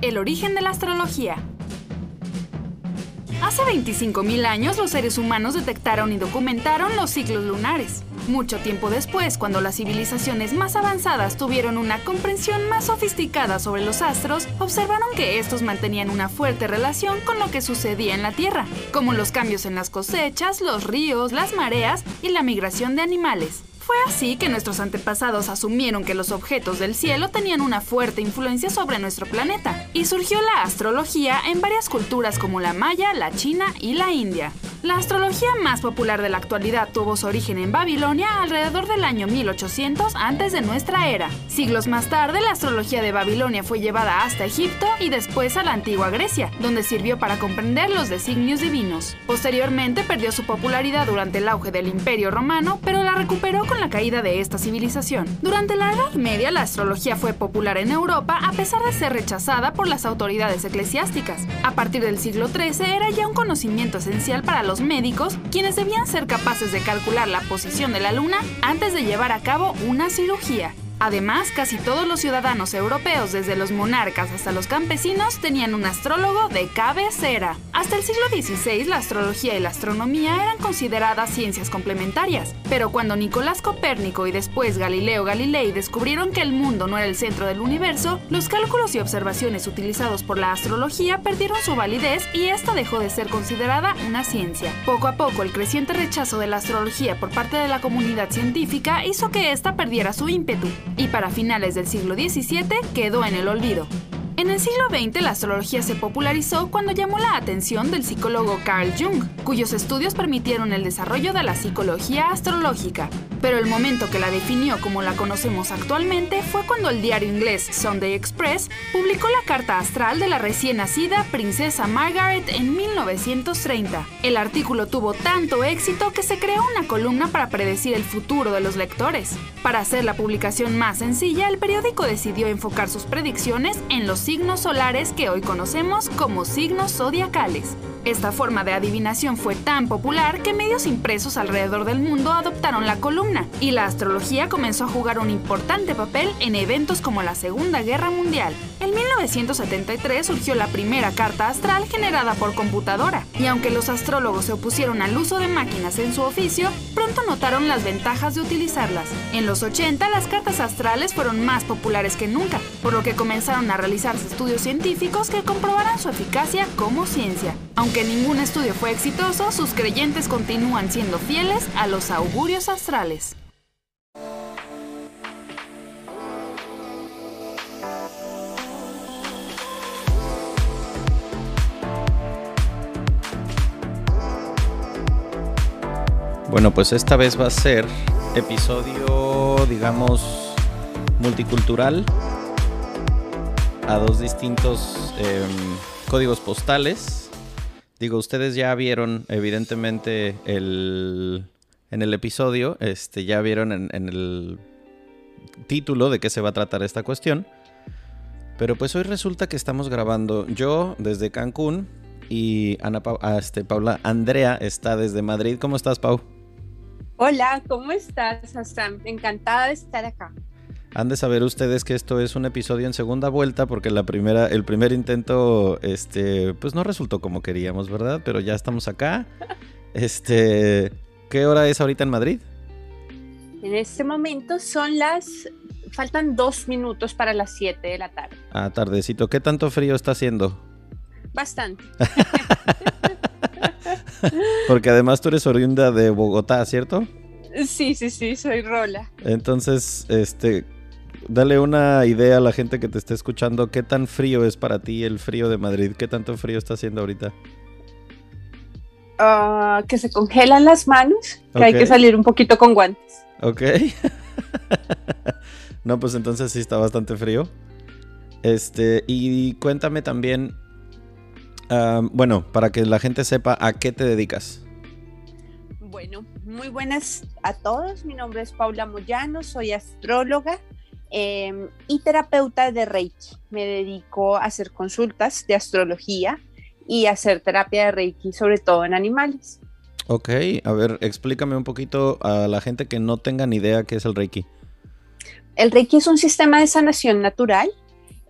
El origen de la astrología. Hace 25.000 años los seres humanos detectaron y documentaron los ciclos lunares. Mucho tiempo después, cuando las civilizaciones más avanzadas tuvieron una comprensión más sofisticada sobre los astros, observaron que estos mantenían una fuerte relación con lo que sucedía en la Tierra, como los cambios en las cosechas, los ríos, las mareas y la migración de animales. Fue así que nuestros antepasados asumieron que los objetos del cielo tenían una fuerte influencia sobre nuestro planeta, y surgió la astrología en varias culturas como la maya, la china y la india. La astrología más popular de la actualidad tuvo su origen en Babilonia alrededor del año 1800 antes de nuestra era. Siglos más tarde, la astrología de Babilonia fue llevada hasta Egipto y después a la antigua Grecia, donde sirvió para comprender los designios divinos. Posteriormente perdió su popularidad durante el auge del Imperio Romano, pero la recuperó con la caída de esta civilización. Durante la Edad Media, la astrología fue popular en Europa a pesar de ser rechazada por las autoridades eclesiásticas. A partir del siglo XIII era ya un conocimiento esencial para los médicos, quienes debían ser capaces de calcular la posición de la luna antes de llevar a cabo una cirugía. Además, casi todos los ciudadanos europeos, desde los monarcas hasta los campesinos, tenían un astrólogo de cabecera. Hasta el siglo XVI, la astrología y la astronomía eran consideradas ciencias complementarias. Pero cuando Nicolás Copérnico y después Galileo Galilei descubrieron que el mundo no era el centro del universo, los cálculos y observaciones utilizados por la astrología perdieron su validez y esta dejó de ser considerada una ciencia. Poco a poco, el creciente rechazo de la astrología por parte de la comunidad científica hizo que ésta perdiera su ímpetu y para finales del siglo XVII quedó en el olvido. En el siglo XX la astrología se popularizó cuando llamó la atención del psicólogo Carl Jung, cuyos estudios permitieron el desarrollo de la psicología astrológica. Pero el momento que la definió como la conocemos actualmente fue cuando el diario inglés Sunday Express publicó la carta astral de la recién nacida princesa Margaret en 1930. El artículo tuvo tanto éxito que se creó una columna para predecir el futuro de los lectores. Para hacer la publicación más sencilla, el periódico decidió enfocar sus predicciones en los signos solares que hoy conocemos como signos zodiacales. Esta forma de adivinación fue tan popular que medios impresos alrededor del mundo adoptaron la columna y la astrología comenzó a jugar un importante papel en eventos como la Segunda Guerra Mundial. En 1973 surgió la primera carta astral generada por computadora y aunque los astrólogos se opusieron al uso de máquinas en su oficio, pronto notaron las ventajas de utilizarlas. En los 80 las cartas astrales fueron más populares que nunca, por lo que comenzaron a realizarse estudios científicos que comprobaran su eficacia como ciencia. Aunque ningún estudio fue exitoso, sus creyentes continúan siendo fieles a los augurios astrales. Bueno, pues esta vez va a ser episodio, digamos, multicultural a dos distintos eh, códigos postales. Digo, ustedes ya vieron, evidentemente, el, en el episodio, este, ya vieron en, el título de qué se va a tratar esta cuestión. Pero pues hoy resulta que estamos grabando yo desde Cancún y Ana ah, este, Paula Andrea está desde Madrid. ¿Cómo estás, Pau? Hola, ¿cómo estás, Hassan? Encantada de estar acá. Han de saber ustedes que esto es un episodio en segunda vuelta porque la primera, el primer intento, este, pues no resultó como queríamos, ¿verdad? Pero ya estamos acá. Este, ¿qué hora es ahorita en Madrid? En este momento son las, faltan dos minutos para las 7 de la tarde. Ah, tardecito. ¿Qué tanto frío está haciendo? Bastante. Porque además tú eres oriunda de Bogotá, ¿cierto? Sí, sí, sí, soy Rola. Entonces, este, dale una idea a la gente que te esté escuchando. ¿Qué tan frío es para ti el frío de Madrid? ¿Qué tanto frío está haciendo ahorita? Ah, que se congelan las manos, que hay que salir un poquito con guantes. Ok. no, pues entonces sí está bastante frío. Este, y cuéntame también, bueno, para que la gente sepa a qué te dedicas. Bueno, muy buenas a todos. Mi nombre es Paula Moyano, soy astróloga em, y terapeuta de Reiki. Me dedico a hacer consultas de astrología y hacer terapia de Reiki, sobre todo en animales. Ok, a ver, explícame un poquito a la gente que no tenga ni idea qué es el Reiki. El Reiki es un sistema de sanación natural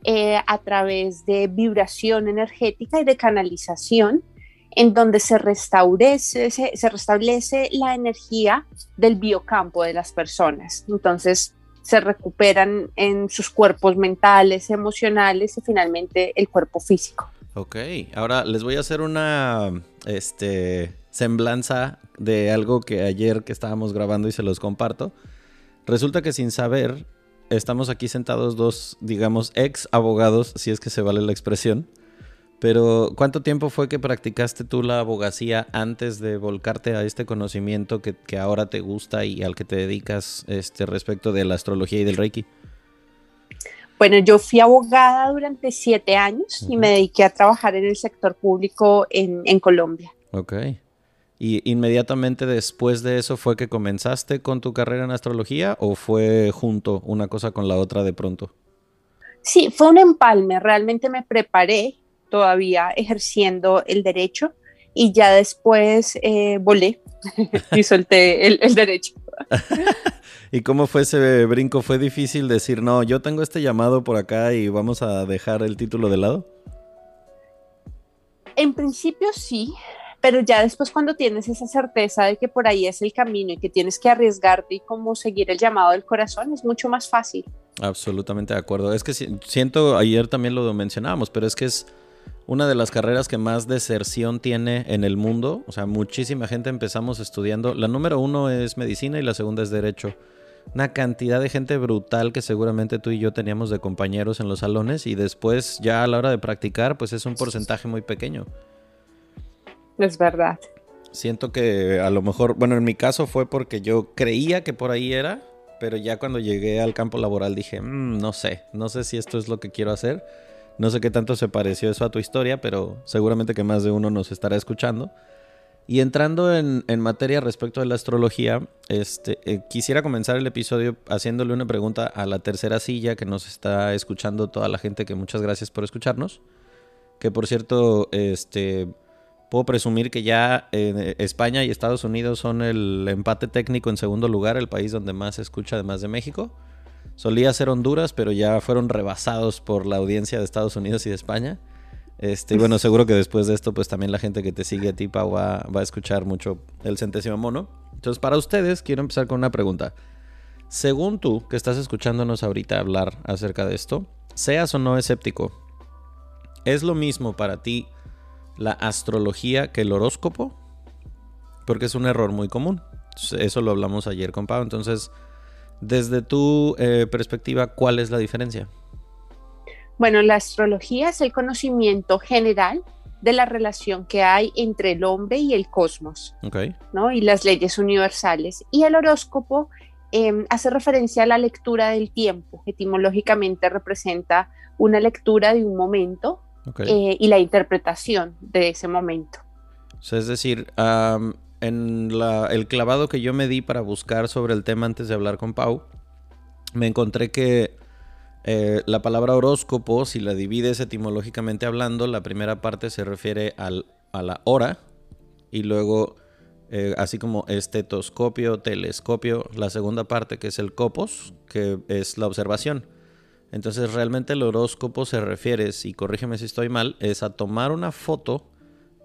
eh, a través de vibración energética y de canalización, en donde se restablece, se, restablece la energía del biocampo de las personas. Entonces se recuperan en sus cuerpos mentales, emocionales y finalmente el cuerpo físico. Ok, ahora les voy a hacer una, este, semblanza de algo que ayer que estábamos grabando y se los comparto. Resulta que sin saber, estamos aquí sentados dos, digamos, ex abogados, si es que se vale la expresión. Pero, ¿cuánto tiempo fue que practicaste tú la abogacía antes de volcarte a este conocimiento que, ahora te gusta y al que te dedicas este, respecto de la astrología y del Reiki? Bueno, yo fui abogada durante siete años y me dediqué a trabajar en el sector público en, en Colombia. Ok. ¿Y inmediatamente después de eso fue que comenzaste con tu carrera en astrología o fue junto una cosa con la otra de pronto? Sí, fue un empalme. Realmente me preparé todavía ejerciendo el derecho y ya después eh, volé y solté el, el derecho. ¿Y cómo fue ese brinco? ¿Fue difícil decir, no, yo tengo este llamado por acá y vamos a dejar el título de lado? En principio sí, pero ya después cuando tienes esa certeza de que por ahí es el camino y que tienes que arriesgarte y como seguir el llamado del corazón, es mucho más fácil. Absolutamente de acuerdo. Es que siento, ayer también lo mencionábamos, pero es que es una de las carreras que más deserción tiene en el mundo. O sea, muchísima gente empezamos estudiando. La número uno es medicina y la segunda es derecho. Una cantidad de gente brutal que seguramente tú y yo teníamos de compañeros en los salones y después ya a la hora de practicar pues es un porcentaje muy pequeño. Es verdad. Siento que a lo mejor, bueno, en mi caso fue porque yo creía que por ahí era, pero ya cuando llegué al campo laboral dije, mm, no sé, no sé si esto es lo que quiero hacer. No sé qué tanto se pareció eso a tu historia, pero seguramente que más de uno nos estará escuchando. Y entrando en, materia respecto de la astrología, este, eh, quisiera comenzar el episodio haciéndole una pregunta a la tercera silla que nos está escuchando toda la gente, que muchas gracias por escucharnos. Que por cierto, este, Puedo presumir que ya eh, España y Estados Unidos son el empate técnico en segundo lugar, el país donde más se escucha además de México. Solía ser Honduras, pero ya fueron rebasados por la audiencia de Estados Unidos y de España. Este, y bueno, seguro que después de esto, pues también la gente que te sigue a ti, Pau, va, va a escuchar mucho el centésimo mono. Entonces, para ustedes, quiero empezar con una pregunta. Según tú, que estás escuchándonos ahorita hablar acerca de esto, seas o no escéptico, ¿es lo mismo para ti la astrología que el horóscopo, porque es un error muy común. Eso lo hablamos ayer con Pau. Entonces, desde tu eh, perspectiva, ¿cuál es la diferencia? Bueno, la astrología es el conocimiento general de la relación que hay entre el hombre y el cosmos, ¿no? Y las leyes universales. Y el horóscopo em, hace referencia a la lectura del tiempo. Etimológicamente representa una lectura de un momento eh, y la interpretación de ese momento. es decir, en el clavado que yo me di para buscar sobre el tema antes de hablar con Pau, me encontré que eh, la palabra horóscopo, si la divides etimológicamente hablando, la primera parte se refiere al, a la hora y luego eh, así como estetoscopio, telescopio, la segunda parte que es el copos, que es la observación. Entonces realmente el horóscopo se refiere, y corrígeme si estoy mal, es a tomar una foto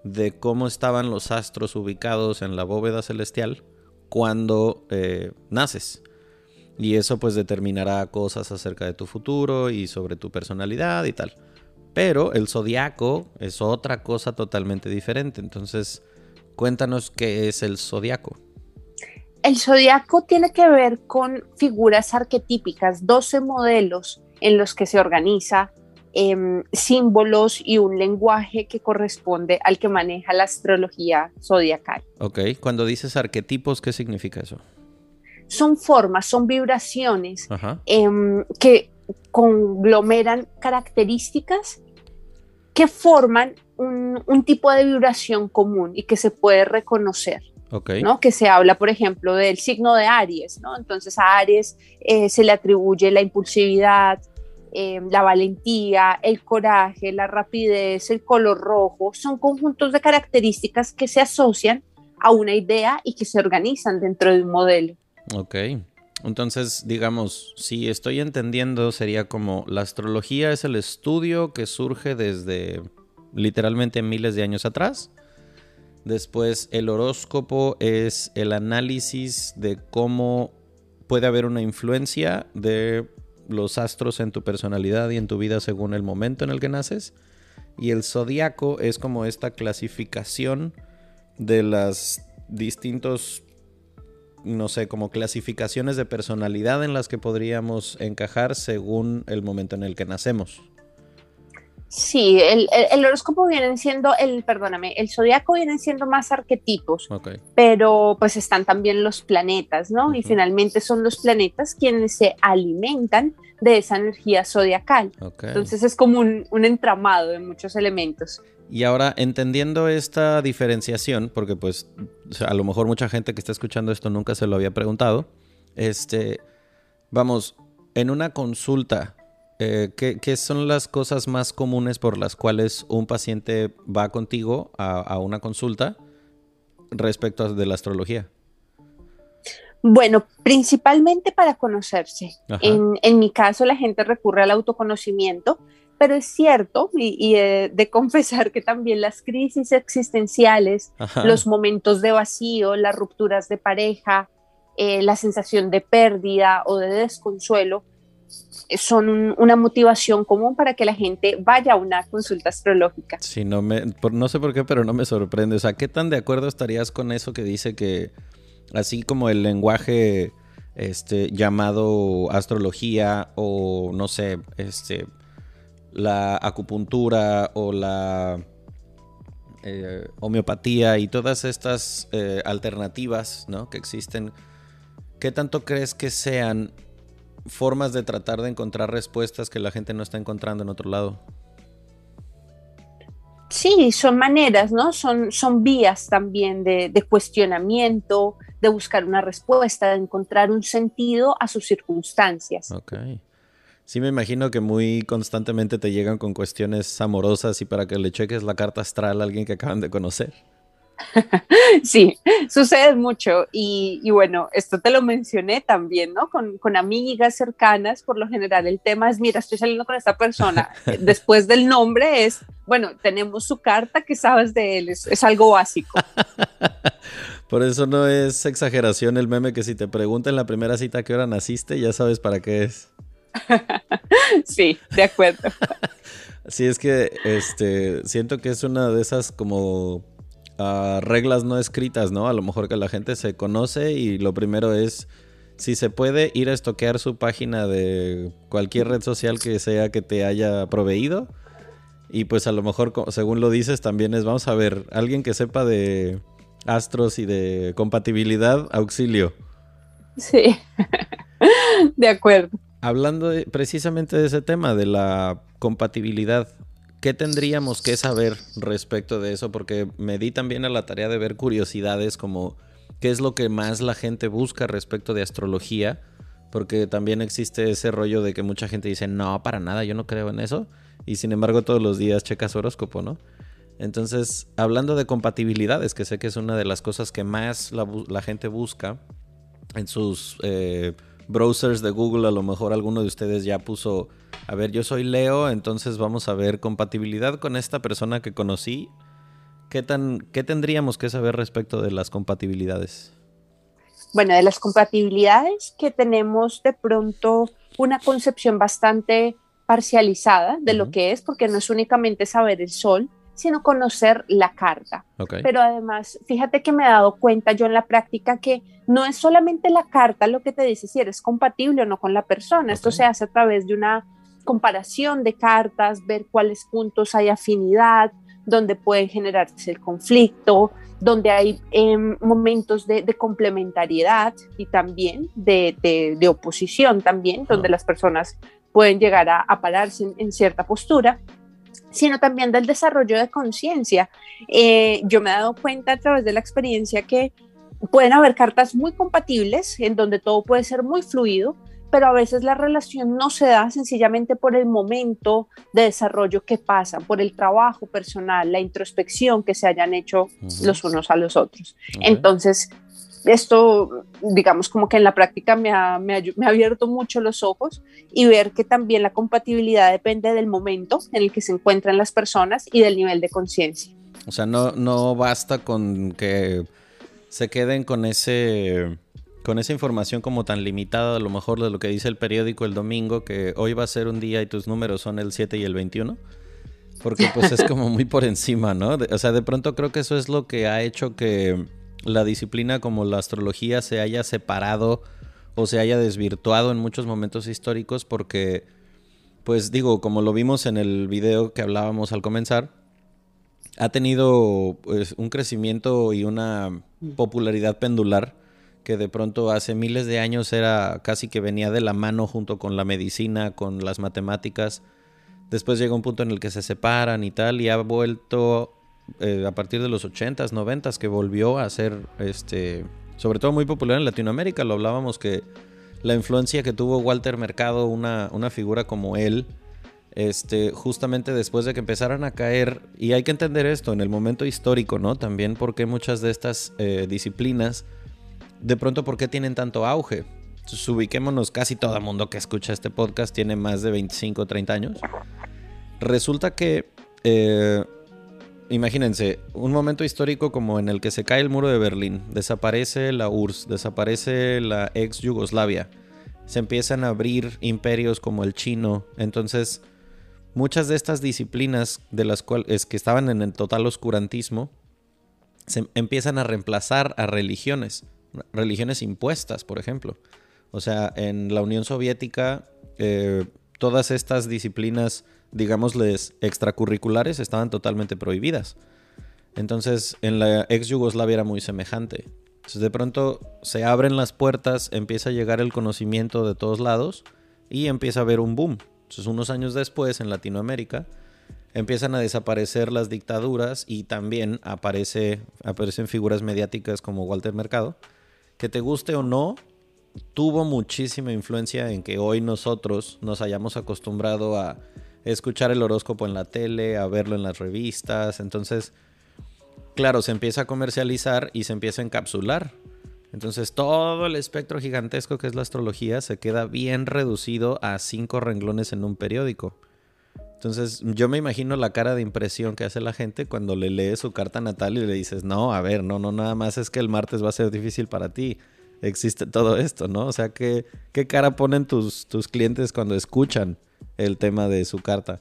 de cómo estaban los astros ubicados en la bóveda celestial cuando eh, naces. Y eso pues determinará cosas acerca de tu futuro y sobre tu personalidad y tal. Pero el zodiaco es otra cosa totalmente diferente. Entonces, Cuéntanos qué es el zodiaco. El zodiaco tiene que ver con figuras arquetípicas, 12 modelos en los que se organiza em, símbolos y un lenguaje que corresponde al que maneja la astrología zodiacal. Ok, cuando dices arquetipos, ¿qué significa eso? Son formas, son vibraciones em, que conglomeran características que forman un, tipo de vibración común y que se puede reconocer. ¿no? Que se habla, por ejemplo, del signo de Aries, ¿no? Entonces a Aries eh, se le atribuye la impulsividad, eh, la valentía, el coraje, la rapidez, el color rojo. Son conjuntos de características que se asocian a una idea y que se organizan dentro de un modelo. Ok. Entonces, digamos, si estoy entendiendo, sería como la astrología es el estudio que surge desde literalmente miles de años atrás. Después el horóscopo es el análisis de cómo puede haber una influencia de los astros en tu personalidad y en tu vida según el momento en el que naces. Y el zodiaco es como esta clasificación de las distintos, no sé, como clasificaciones de personalidad en las que podríamos encajar según el momento en el que nacemos. Sí, el, horóscopo viene siendo, el, perdóname, el zodiaco vienen siendo más arquetipos, pero pues están también los planetas, ¿no? Y finalmente son los planetas quienes se alimentan de esa energía zodiacal. Entonces es como un, entramado de muchos elementos. Y ahora, entendiendo esta diferenciación, porque pues a lo mejor mucha gente que está escuchando esto nunca se lo había preguntado, este, vamos, en una consulta, eh, ¿qué, son las cosas más comunes por las cuales un paciente va contigo a, una consulta respecto a de la astrología? Bueno, principalmente para conocerse. En, mi caso, la gente recurre al autoconocimiento, pero es cierto, y, de confesar que también las crisis existenciales, los momentos de vacío, las rupturas de pareja, eh, la sensación de pérdida o de desconsuelo, son una motivación común para que la gente vaya a una consulta astrológica. Sí, no, me, no sé por qué, pero no me sorprende. O sea, ¿qué tan de acuerdo estarías con eso que dice que así como el lenguaje este, llamado astrología o no sé, este, la acupuntura o la eh, homeopatía y todas estas eh, alternativas ¿no? que existen, ¿qué tanto crees que sean formas de tratar de encontrar respuestas que la gente no está encontrando en otro lado. Sí, son maneras, ¿no? Son, son vías también de, cuestionamiento, de buscar una respuesta, de encontrar un sentido a sus circunstancias. Ok. Sí, me imagino que muy constantemente te llegan con cuestiones amorosas y para que le cheques la carta astral a alguien que acaban de conocer. sí, sucede mucho y, bueno, esto te lo mencioné también, ¿no? Con, amigas cercanas, por lo general el tema es, mira, estoy saliendo con esta persona, después del nombre es, bueno, tenemos su carta, ¿qué sabes de él? Es, algo básico. Por eso no es exageración el meme que si te preguntan en la primera cita qué hora naciste, ya sabes para qué es. sí, de acuerdo. Sí, es que este siento que es una de esas como reglas no escritas, ¿no? A lo mejor que la gente se conoce y lo primero es, si se puede, ir a estoquear su página de cualquier red social que sea que te haya proveído. Y pues a lo mejor, según lo dices, también es, vamos a ver, alguien que sepa de astros y de compatibilidad, auxilio. Sí, de acuerdo. Hablando precisamente de ese tema, de la compatibilidad, ¿Qué tendríamos que saber respecto de eso? Porque me di también a la tarea de ver curiosidades como qué es lo que más la gente busca respecto de astrología, porque también existe ese rollo de que mucha gente dice, no, para nada, yo no creo en eso, y sin embargo todos los días checas horóscopo, ¿no? Entonces, hablando de compatibilidades, que sé que es una de las cosas que más la, gente busca en sus eh, browsers de Google, a lo mejor alguno de ustedes ya puso, a ver, yo soy Leo, entonces vamos a ver compatibilidad con esta persona que conocí. ¿Qué, tan, qué tendríamos que saber respecto de las compatibilidades? Bueno, de las compatibilidades que tenemos de pronto una concepción bastante parcializada de lo que es, porque no es únicamente saber el sol, sino conocer la carta. Pero además, fíjate que me he dado cuenta yo en la práctica que no es solamente la carta lo que te dice si eres compatible o no con la persona. Esto se hace a través de una comparación de cartas, ver cuáles puntos hay afinidad, donde puede generarse el conflicto, donde hay em, momentos de, complementariedad y también de, oposición también, donde las personas pueden llegar a, pararse en, cierta postura sino también del desarrollo de conciencia. Eh, yo me he dado cuenta a través de la experiencia que pueden haber cartas muy compatibles en donde todo puede ser muy fluido, pero a veces la relación no se da sencillamente por el momento de desarrollo que pasa, por el trabajo personal, la introspección que se hayan hecho los unos a los otros. Entonces, esto, digamos, como que en la práctica me ha, me, ha, abierto mucho los ojos y ver que también la compatibilidad depende del momento en el que se encuentran las personas y del nivel de conciencia. O sea, no, no basta con que se queden con ese con esa información como tan limitada a lo mejor de lo que dice el periódico el domingo, que hoy va a ser un día y tus números son el 7 y el 21. Porque pues es como muy por encima, ¿no? o sea, de pronto creo que eso es lo que ha hecho que la disciplina como la astrología se haya separado o se haya desvirtuado en muchos momentos históricos porque, pues digo, como lo vimos en el video que hablábamos al comenzar, ha tenido pues, un crecimiento y una popularidad pendular que de pronto hace miles de años era casi que venía de la mano junto con la medicina, con las matemáticas. Después llega un punto en el que se separan y tal, y ha vuelto eh, a partir de los 80s, 90s, que volvió a ser, este, sobre todo muy popular en Latinoamérica. Lo hablábamos que la influencia que tuvo Walter Mercado, una, una figura como él, este, justamente después de que empezaran a caer, y hay que entender esto en el momento histórico, ¿no? También porque muchas de estas eh, disciplinas, de pronto, ¿por qué tienen tanto auge? Entonces, ubiquémonos, casi todo el mundo que escucha este podcast tiene más de 25 o 30 años. Resulta que eh, imagínense, un momento histórico como en el que se cae el muro de Berlín, desaparece la URSS, desaparece la ex Yugoslavia, se empiezan a abrir imperios como el chino, entonces muchas de estas disciplinas de las cuales que estaban en el total oscurantismo se empiezan a reemplazar a religiones, religiones impuestas, por ejemplo. O sea, en la Unión Soviética eh, todas estas disciplinas digámosles, extracurriculares estaban totalmente prohibidas. Entonces, en la ex Yugoslavia era muy semejante. Entonces, de pronto se abren las puertas, empieza a llegar el conocimiento de todos lados y empieza a haber un boom. Entonces, unos años después, en Latinoamérica, empiezan a desaparecer las dictaduras y también aparece, aparecen figuras mediáticas como Walter Mercado, que te guste o no, tuvo muchísima influencia en que hoy nosotros nos hayamos acostumbrado a escuchar el horóscopo en la tele, a verlo en las revistas. Entonces, claro, se empieza a comercializar y se empieza a encapsular. Entonces todo el espectro gigantesco que es la astrología se queda bien reducido a cinco renglones en un periódico. Entonces yo me imagino la cara de impresión que hace la gente cuando le lee su carta natal y le dices, no, a ver, no, no, nada más es que el martes va a ser difícil para ti. Existe todo esto, ¿no? O sea, ¿qué, qué cara ponen tus, tus clientes cuando escuchan el tema de su carta?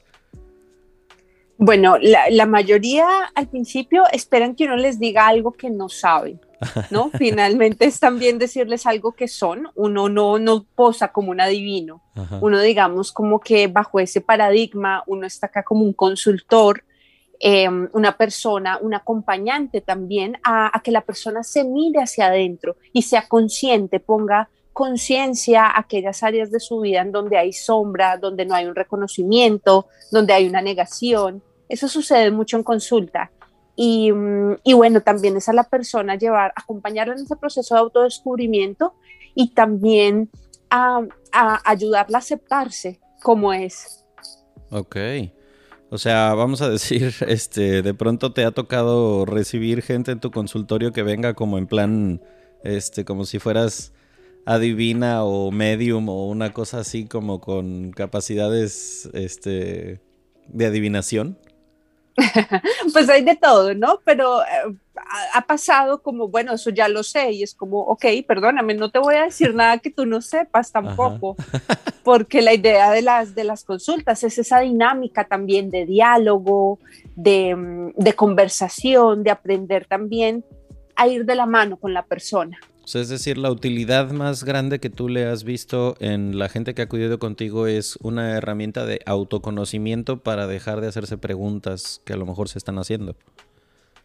Bueno, la, mayoría al principio esperan que uno les diga algo que no saben, ¿no? Finalmente es también decirles algo que son, uno no, no posa como un adivino, uno digamos como que bajo ese paradigma, uno está acá como un consultor, em, una persona, un acompañante también a, a que la persona se mire hacia adentro y sea consciente, ponga conciencia aquellas áreas de su vida en donde hay sombra, donde no hay un reconocimiento, donde hay una negación. Eso sucede mucho en consulta. Y, mm, bueno, también es a la persona llevar, acompañarla en ese proceso de autodescubrimiento y también a, ayudarla a aceptarse como es. Ok. O sea, vamos a decir, este, de pronto te ha tocado recibir gente en tu consultorio que venga como en plan, este, como si fueras adivina o medium o una cosa así como con capacidades, este, de adivinación. pues hay de todo, ¿no? Pero eh, ha, pasado como, bueno, eso ya lo sé, y es como, ok, perdóname, no te voy a decir nada que tú no sepas tampoco, porque la idea de las, de las consultas es esa dinámica también de diálogo, de, mm, de conversación, de aprender también a ir de la mano con la persona. Es decir, la utilidad más grande que tú le has visto en la gente que ha acudido contigo es una herramienta de autoconocimiento para dejar de hacerse preguntas que a lo mejor se están haciendo.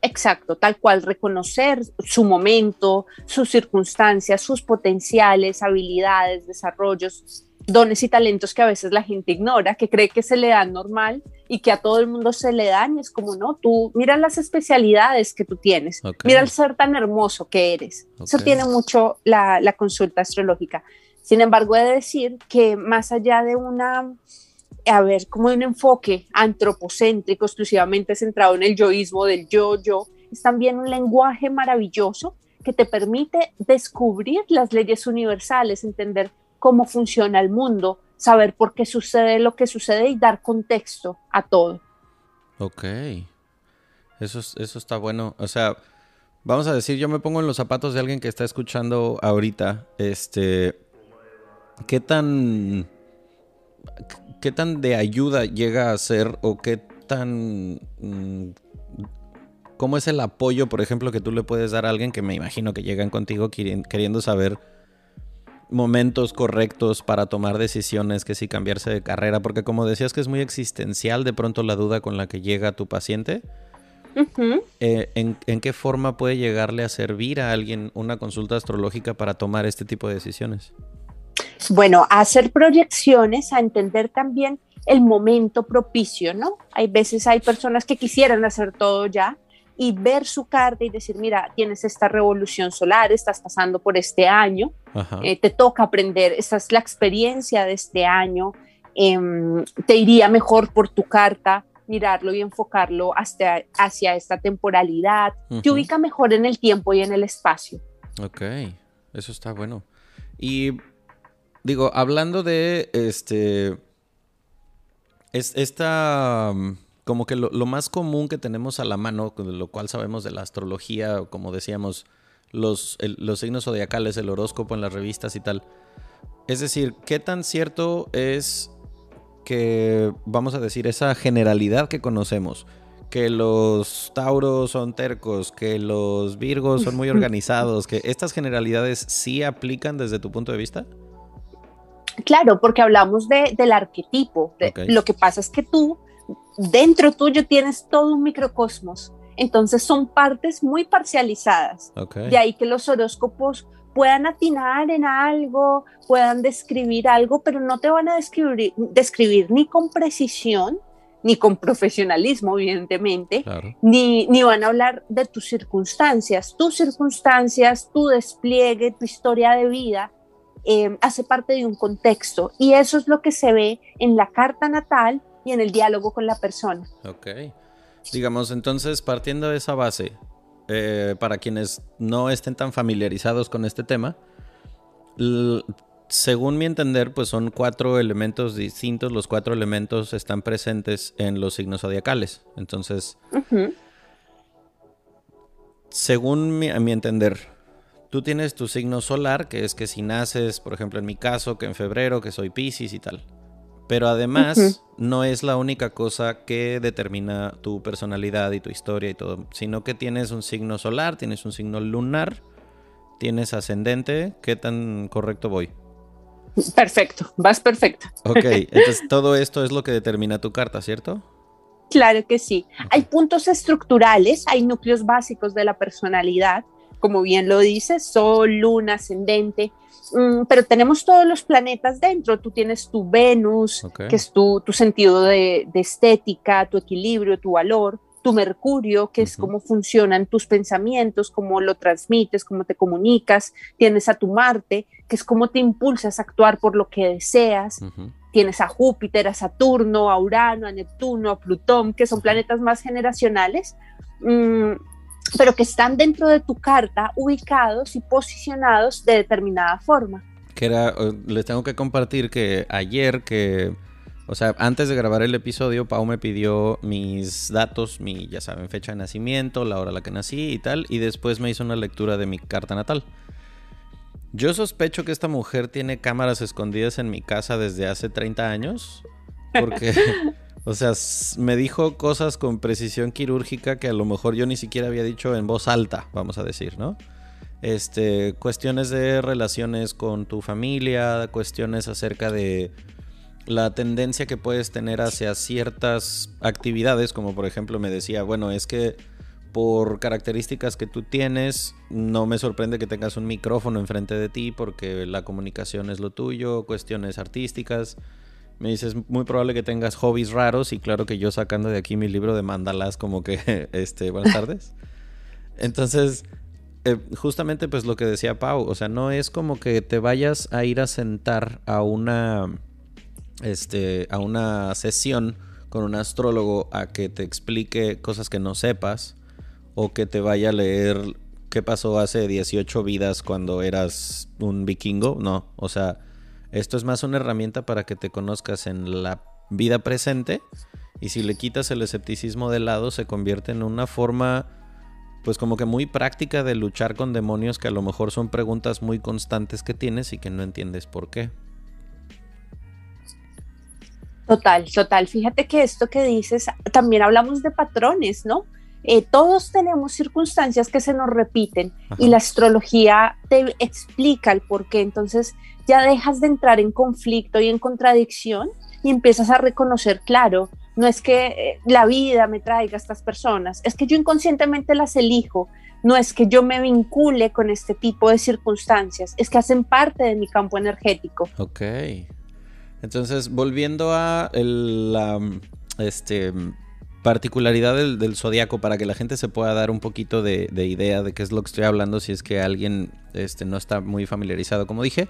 Exacto, tal cual, reconocer su momento, sus circunstancias, sus potenciales, habilidades, desarrollos, dones y talentos que a veces la gente ignora, que cree que se le dan normal y que a todo el mundo se le dan y es como, no, tú mira las especialidades que tú tienes, mira el ser tan hermoso que eres. Eso tiene mucho la, la consulta astrológica. Sin embargo, he de decir que más allá de una a ver, como un enfoque antropocéntrico, exclusivamente centrado en el yoísmo del yo-yo, es también un lenguaje maravilloso que te permite descubrir las leyes universales, entender cómo funciona el mundo, saber por qué sucede lo que sucede y dar contexto a todo. Ok, eso, eso está bueno. O sea, vamos a decir, yo me pongo en los zapatos de alguien que está escuchando ahorita, este, ¿qué tan ¿qué tan de ayuda llega a ser o qué tan... Mm, ¿Cómo es el apoyo, por ejemplo, que tú le puedes dar a alguien que me imagino que llegan contigo queriendo saber momentos correctos para tomar decisiones, que si cambiarse de carrera? Porque como decías que es muy existencial de pronto la duda con la que llega tu paciente. Eh, ¿en, ¿En qué forma puede llegarle a servir a alguien una consulta astrológica para tomar este tipo de decisiones? Bueno, a hacer proyecciones, a entender también el momento propicio, ¿no? Hay veces hay personas que quisieran hacer todo ya y ver su carta y decir, mira, tienes esta revolución solar, estás pasando por este año, eh, te toca aprender, esta es la experiencia de este año, em, te iría mejor por tu carta mirarlo y enfocarlo hasta, hacia esta temporalidad, te ubica mejor en el tiempo y en el espacio. Ok, eso está bueno. Y Digo, hablando de este. Es, esta. Como que lo, más común que tenemos a la mano, lo cual sabemos de la astrología, como decíamos, los, los signos zodiacales, el horóscopo en las revistas y tal. Es decir, ¿qué tan cierto es que, vamos a decir, esa generalidad que conocemos? que los tauros son tercos, que los virgos son muy organizados, que estas generalidades sí aplican desde tu punto de vista? Claro, porque hablamos de, del arquetipo. Lo que pasa es que tú, dentro tuyo, tienes todo un microcosmos. Entonces son partes muy parcializadas. De ahí que los horóscopos puedan atinar en algo, puedan describir algo, pero no te van a describir, describir ni con precisión, ni con profesionalismo, evidentemente, ni, ni van a hablar de tus circunstancias. Tus circunstancias, tu despliegue, tu historia de vida Em, hace parte de un contexto y eso es lo que se ve en la carta natal y en el diálogo con la persona. Ok. Digamos, entonces, partiendo de esa base, eh, para quienes no estén tan familiarizados con este tema, según mi entender, pues son cuatro elementos distintos, los cuatro elementos están presentes en los signos zodiacales. Entonces, según mi, mi entender, tú tienes tu signo solar, que es que si naces, por ejemplo, en mi caso, que en febrero, que soy Pisces y tal. Pero además, no es la única cosa que determina tu personalidad y tu historia y todo, sino que tienes un signo solar, tienes un signo lunar, tienes ascendente. ¿Qué tan correcto voy? Perfecto, vas perfecto. Ok, entonces todo esto es lo que determina tu carta, ¿cierto? Claro que sí. Hay puntos estructurales, hay núcleos básicos de la personalidad como bien lo dices, Sol, Luna, ascendente, pero tenemos todos los planetas dentro. Tú tienes tu Venus, que es tu, tu sentido de, estética, tu equilibrio, tu valor, tu Mercurio, que es cómo funcionan tus pensamientos, cómo lo transmites, cómo te comunicas. Tienes a tu Marte, que es cómo te impulsas a actuar por lo que deseas. tienes a Júpiter, a Saturno, a Urano, a Neptuno, a Plutón, que son planetas más generacionales, mm, pero que están dentro de tu carta ubicados y posicionados de determinada forma. Que era, les tengo que compartir que ayer que, o sea, antes de grabar el episodio, Pau me pidió mis datos, mi, ya saben, fecha de nacimiento, la hora a la que nací y tal, y después me hizo una lectura de mi carta natal. Yo sospecho que esta mujer tiene cámaras escondidas en mi casa desde hace 30 años, porque, o sea, me dijo cosas con precisión quirúrgica que a lo mejor yo ni siquiera había dicho en voz alta, vamos a decir, ¿no? este, cuestiones de relaciones con tu familia, cuestiones acerca de la tendencia que puedes tener hacia ciertas actividades, como por ejemplo me decía, bueno, es que por características que tú tienes, no me sorprende que tengas un micrófono enfrente de ti porque la comunicación es lo tuyo, cuestiones artísticas. Me dices, muy probable que tengas hobbies raros y claro que yo sacando de aquí mi libro de mandalas como que, este, buenas tardes. Entonces, eh, justamente pues lo que decía Pau, o sea, no es como que te vayas a ir a sentar a una, este, a una sesión con un astrólogo a que te explique cosas que no sepas o que te vaya a leer qué pasó hace 18 vidas cuando eras un vikingo, no, o sea, esto es más una herramienta para que te conozcas en la vida presente y si le quitas el escepticismo de lado se convierte en una forma pues como que muy práctica de luchar con demonios que a lo mejor son preguntas muy constantes que tienes y que no entiendes por qué. Total, total. Fíjate que esto que dices, también hablamos de patrones, ¿no? Eh, todos tenemos circunstancias que se nos repiten y la astrología te explica el por qué. Entonces ya dejas de entrar en conflicto y en contradicción y empiezas a reconocer, claro, no es que eh, la vida me traiga a estas personas, es que yo inconscientemente las elijo, no es que yo me vincule con este tipo de circunstancias, es que hacen parte de mi campo energético. Ok. Entonces, volviendo a la este, particularidad del, zodiaco, para que la gente se pueda dar un poquito de, idea de qué es lo que estoy hablando, si es que alguien este, no está muy familiarizado, como dije.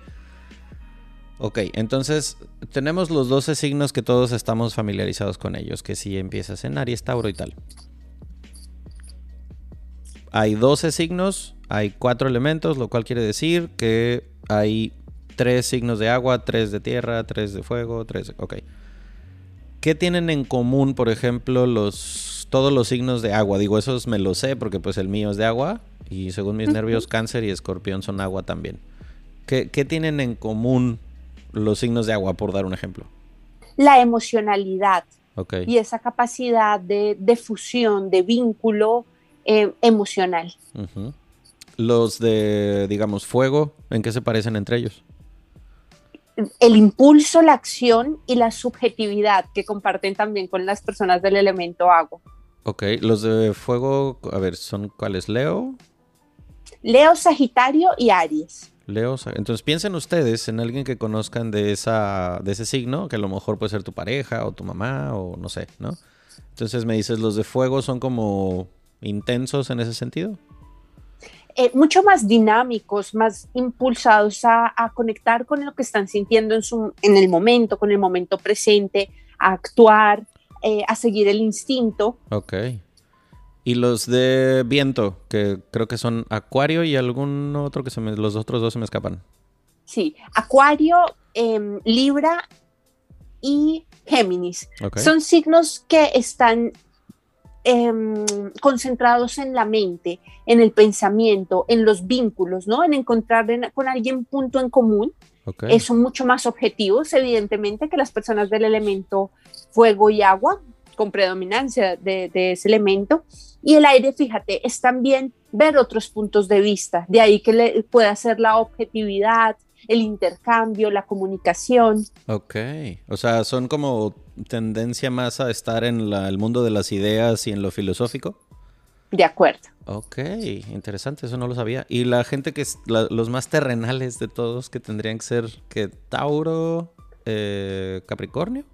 Ok, entonces tenemos los 12 signos que todos estamos familiarizados con ellos, que si empiezas en Aries, Tauro y tal. Hay 12 signos, hay 4 elementos, lo cual quiere decir que hay 3 signos de agua, 3 de tierra, 3 de fuego, 3 Ok. ¿Qué tienen en común, por ejemplo, los, todos los signos de agua? Digo, esos me lo sé porque pues el mío es de agua y según mis nervios, cáncer y escorpión son agua también. ¿Qué, qué tienen en común los signos de agua, por dar un ejemplo? La emocionalidad y esa capacidad de, fusión, de vínculo eh, emocional. Los de, digamos, fuego, ¿en qué se parecen entre ellos? El impulso, la acción y la subjetividad que comparten también con las personas del elemento agua. Ok, los de fuego, a ver, ¿son cuáles? ¿Leo? Leo, Sagitario y Aries. Leo, entonces piensen ustedes en alguien que conozcan de, esa, de ese signo, que a lo mejor puede ser tu pareja o tu mamá o no sé, ¿no? Entonces me dices, ¿los de fuego son como intensos en ese sentido? Eh, mucho más dinámicos, más impulsados a, conectar con lo que están sintiendo en, su, en el momento, con el momento presente, a actuar, eh, a seguir el instinto. Ok. Y los de viento, que creo que son Acuario y algún otro que se me, los otros dos se me escapan. Sí, Acuario, em, Libra y Géminis. Son signos que están em, concentrados en la mente, en el pensamiento, en los vínculos, ¿no? En encontrar con alguien punto en común. Eh, son mucho más objetivos, evidentemente, que las personas del elemento fuego y agua, con predominancia de, ese elemento. Y el aire, fíjate, es también ver otros puntos de vista, de ahí que le puede hacer la objetividad, el intercambio, la comunicación. Ok, o sea, son como tendencia más a estar en el mundo de las ideas y en lo filosófico. De acuerdo. Ok, interesante, eso no lo sabía. Y la gente que es los más terrenales de todos, que tendrían que ser que Tauro, eh, Capricornio.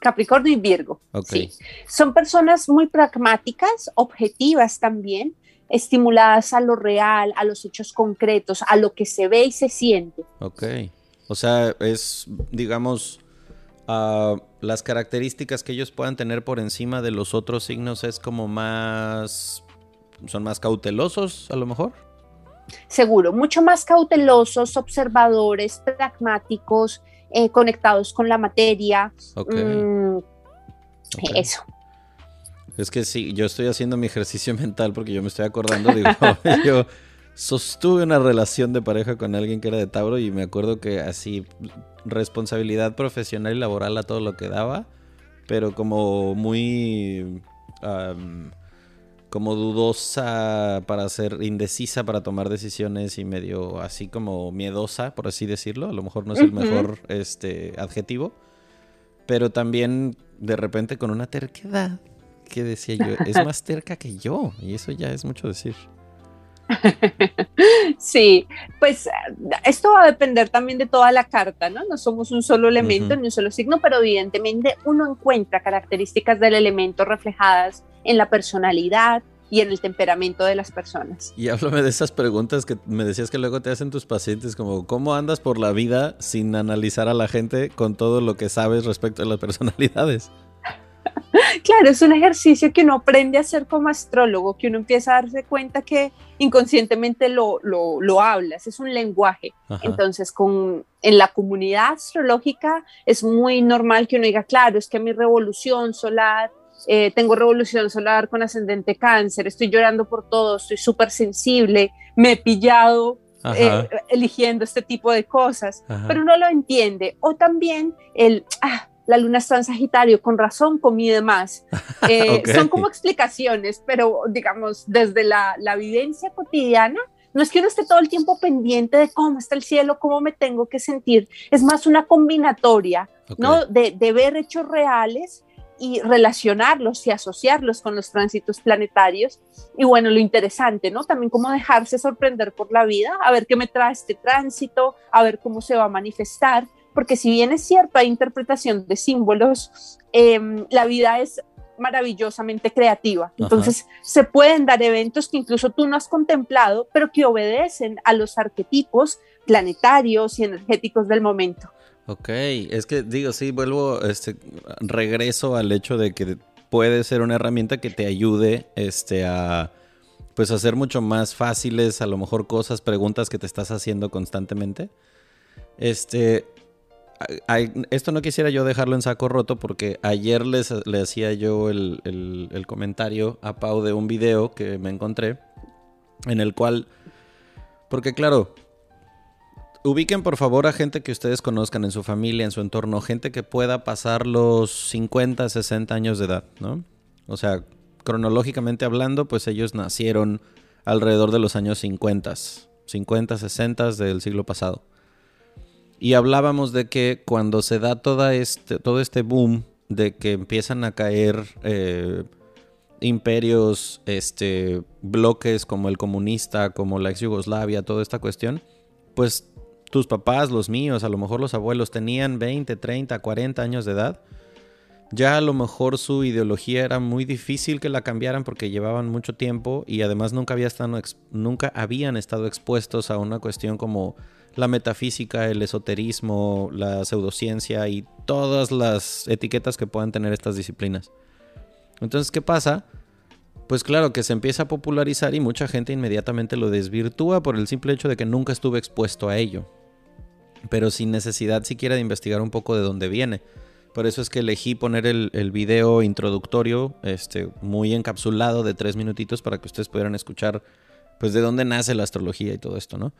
Capricornio y Virgo. Sí. Son personas muy pragmáticas, objetivas también, estimuladas a lo real, a los hechos concretos, a lo que se ve y se siente. Ok. O sea, es, digamos, las características que ellos puedan tener por encima de los otros signos es como más... son más cautelosos a lo mejor. Seguro, mucho más cautelosos, observadores, pragmáticos, eh, conectados con la materia. Mm, eso. Es que sí, yo estoy haciendo mi ejercicio mental porque yo me estoy acordando, digo, yo sostuve una relación de pareja con alguien que era de Tauro y me acuerdo que así, responsabilidad profesional y laboral a todo lo que daba, pero como muy... como dudosa para ser indecisa para tomar decisiones y medio así como miedosa, por así decirlo. A lo mejor no es el mejor este, adjetivo. Pero también de repente con una terquedad que decía yo, es más terca que yo. Y eso ya es mucho decir. Sí, pues esto va a depender también de toda la carta, ¿no? No somos un solo elemento ni un solo signo, pero evidentemente uno encuentra características del elemento reflejadas en la personalidad y en el temperamento de las personas. Y háblame de esas preguntas que me decías que luego te hacen tus pacientes, como ¿cómo andas por la vida sin analizar a la gente con todo lo que sabes respecto a las personalidades? Claro, es un ejercicio que uno aprende a hacer como astrólogo, que uno empieza a darse cuenta que inconscientemente lo, lo, hablas, es un lenguaje. Entonces, con, en la comunidad astrológica es muy normal que uno diga, claro, es que mi revolución solar, eh, tengo revolución solar con ascendente cáncer, estoy llorando por todo, estoy súper sensible, me he pillado eh, eligiendo este tipo de cosas, pero uno lo entiende. O también el, ah, la luna está en Sagitario, con razón comí de más. Eh, son como explicaciones, pero digamos, desde la, la vivencia cotidiana, no es que uno esté todo el tiempo pendiente de cómo está el cielo, cómo me tengo que sentir. Es más una combinatoria, ¿no? De, de, ver hechos reales y relacionarlos y asociarlos con los tránsitos planetarios. Y bueno, lo interesante, ¿no? También cómo dejarse sorprender por la vida, a ver qué me trae este tránsito, a ver cómo se va a manifestar porque si bien es cierto, hay interpretación de símbolos, em, la vida es maravillosamente creativa. Entonces, se pueden dar eventos que incluso tú no has contemplado, pero que obedecen a los arquetipos planetarios y energéticos del momento. Ok, es que digo, sí, vuelvo, este, regreso al hecho de que puede ser una herramienta que te ayude este, a pues hacer mucho más fáciles a lo mejor cosas, preguntas que te estás haciendo constantemente. Este, esto no quisiera yo dejarlo en saco roto porque ayer les, le hacía yo el, comentario a Pau de un video que me encontré en el cual, porque claro, ubiquen por favor a gente que ustedes conozcan en su familia, en su entorno, gente que pueda pasar los 50, 60 años de edad, ¿no? O sea, cronológicamente hablando, pues ellos nacieron alrededor de los años 50, 50, 60 del siglo pasado. Y hablábamos de que cuando se da este, todo este boom de que empiezan a caer eh, imperios, este, bloques como el comunista, como la ex Yugoslavia, toda esta cuestión, pues tus papás, los míos, a lo mejor los abuelos tenían 20, 30, 40 años de edad. Ya a lo mejor su ideología era muy difícil que la cambiaran porque llevaban mucho tiempo y además nunca, había nunca habían estado expuestos a una cuestión como la metafísica, el esoterismo, la pseudociencia y todas las etiquetas que puedan tener estas disciplinas. Entonces, ¿qué pasa? Pues claro que se empieza a popularizar y mucha gente inmediatamente lo desvirtúa por el simple hecho de que nunca estuve expuesto a ello. Pero sin necesidad siquiera de investigar un poco de dónde viene. Por eso es que elegí poner el, video introductorio, este, muy encapsulado de tres minutitos para que ustedes pudieran escuchar, pues, de dónde nace la astrología y todo esto, ¿no?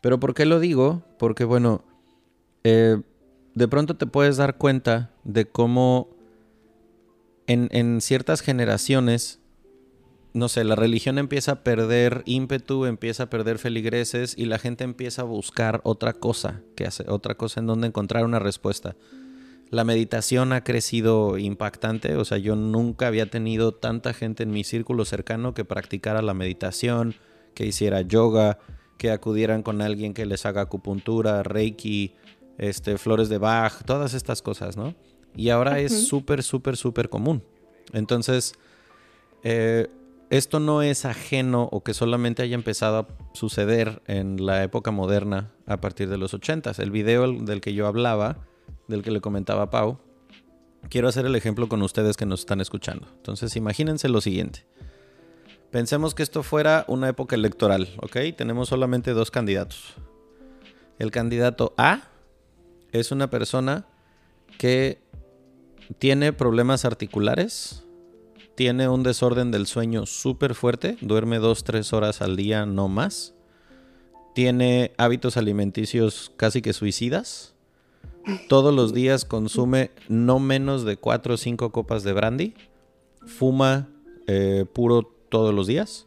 Pero ¿por qué lo digo? Porque bueno, eh, de pronto te puedes dar cuenta de cómo en, en, ciertas generaciones, no sé, la religión empieza a perder ímpetu, empieza a perder feligreses y la gente empieza a buscar otra cosa, que hace, otra cosa en donde encontrar una respuesta. La meditación ha crecido impactante, o sea, yo nunca había tenido tanta gente en mi círculo cercano que practicara la meditación, que hiciera yoga, que acudieran con alguien que les haga acupuntura, reiki, este, flores de Bach, todas estas cosas, ¿no? Y ahora es súper, súper, súper común. Entonces, eh, esto no es ajeno o que solamente haya empezado a suceder en la época moderna a partir de los 80. El video del que yo hablaba del que le comentaba a Pau, quiero hacer el ejemplo con ustedes que nos están escuchando. Entonces, imagínense lo siguiente. Pensemos que esto fuera una época electoral, ¿ok? Tenemos solamente dos candidatos. El candidato A es una persona que tiene problemas articulares, tiene un desorden del sueño súper fuerte, duerme dos, tres horas al día, no más. Tiene hábitos alimenticios casi que suicidas. Todos los días consume no menos de cuatro o cinco copas de brandy. Fuma eh, puro todos los días.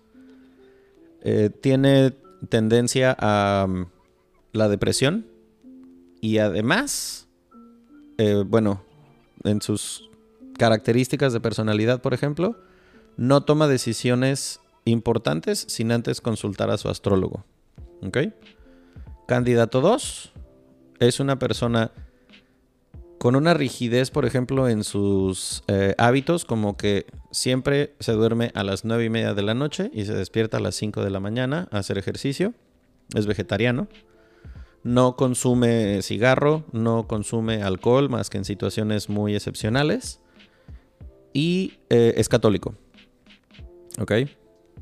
Eh, tiene tendencia a mm, la depresión. Y además, eh, bueno, en sus características de personalidad, por ejemplo, no toma decisiones importantes sin antes consultar a su astrólogo. ¿Ok? Candidato 2 es una persona con una rigidez, por ejemplo, en sus eh, hábitos, como que siempre se duerme a las 9 y media de la noche y se despierta a las 5 de la mañana a hacer ejercicio. Es vegetariano no consume cigarro, no consume alcohol más que en situaciones muy excepcionales y eh, es católico. ¿Ok?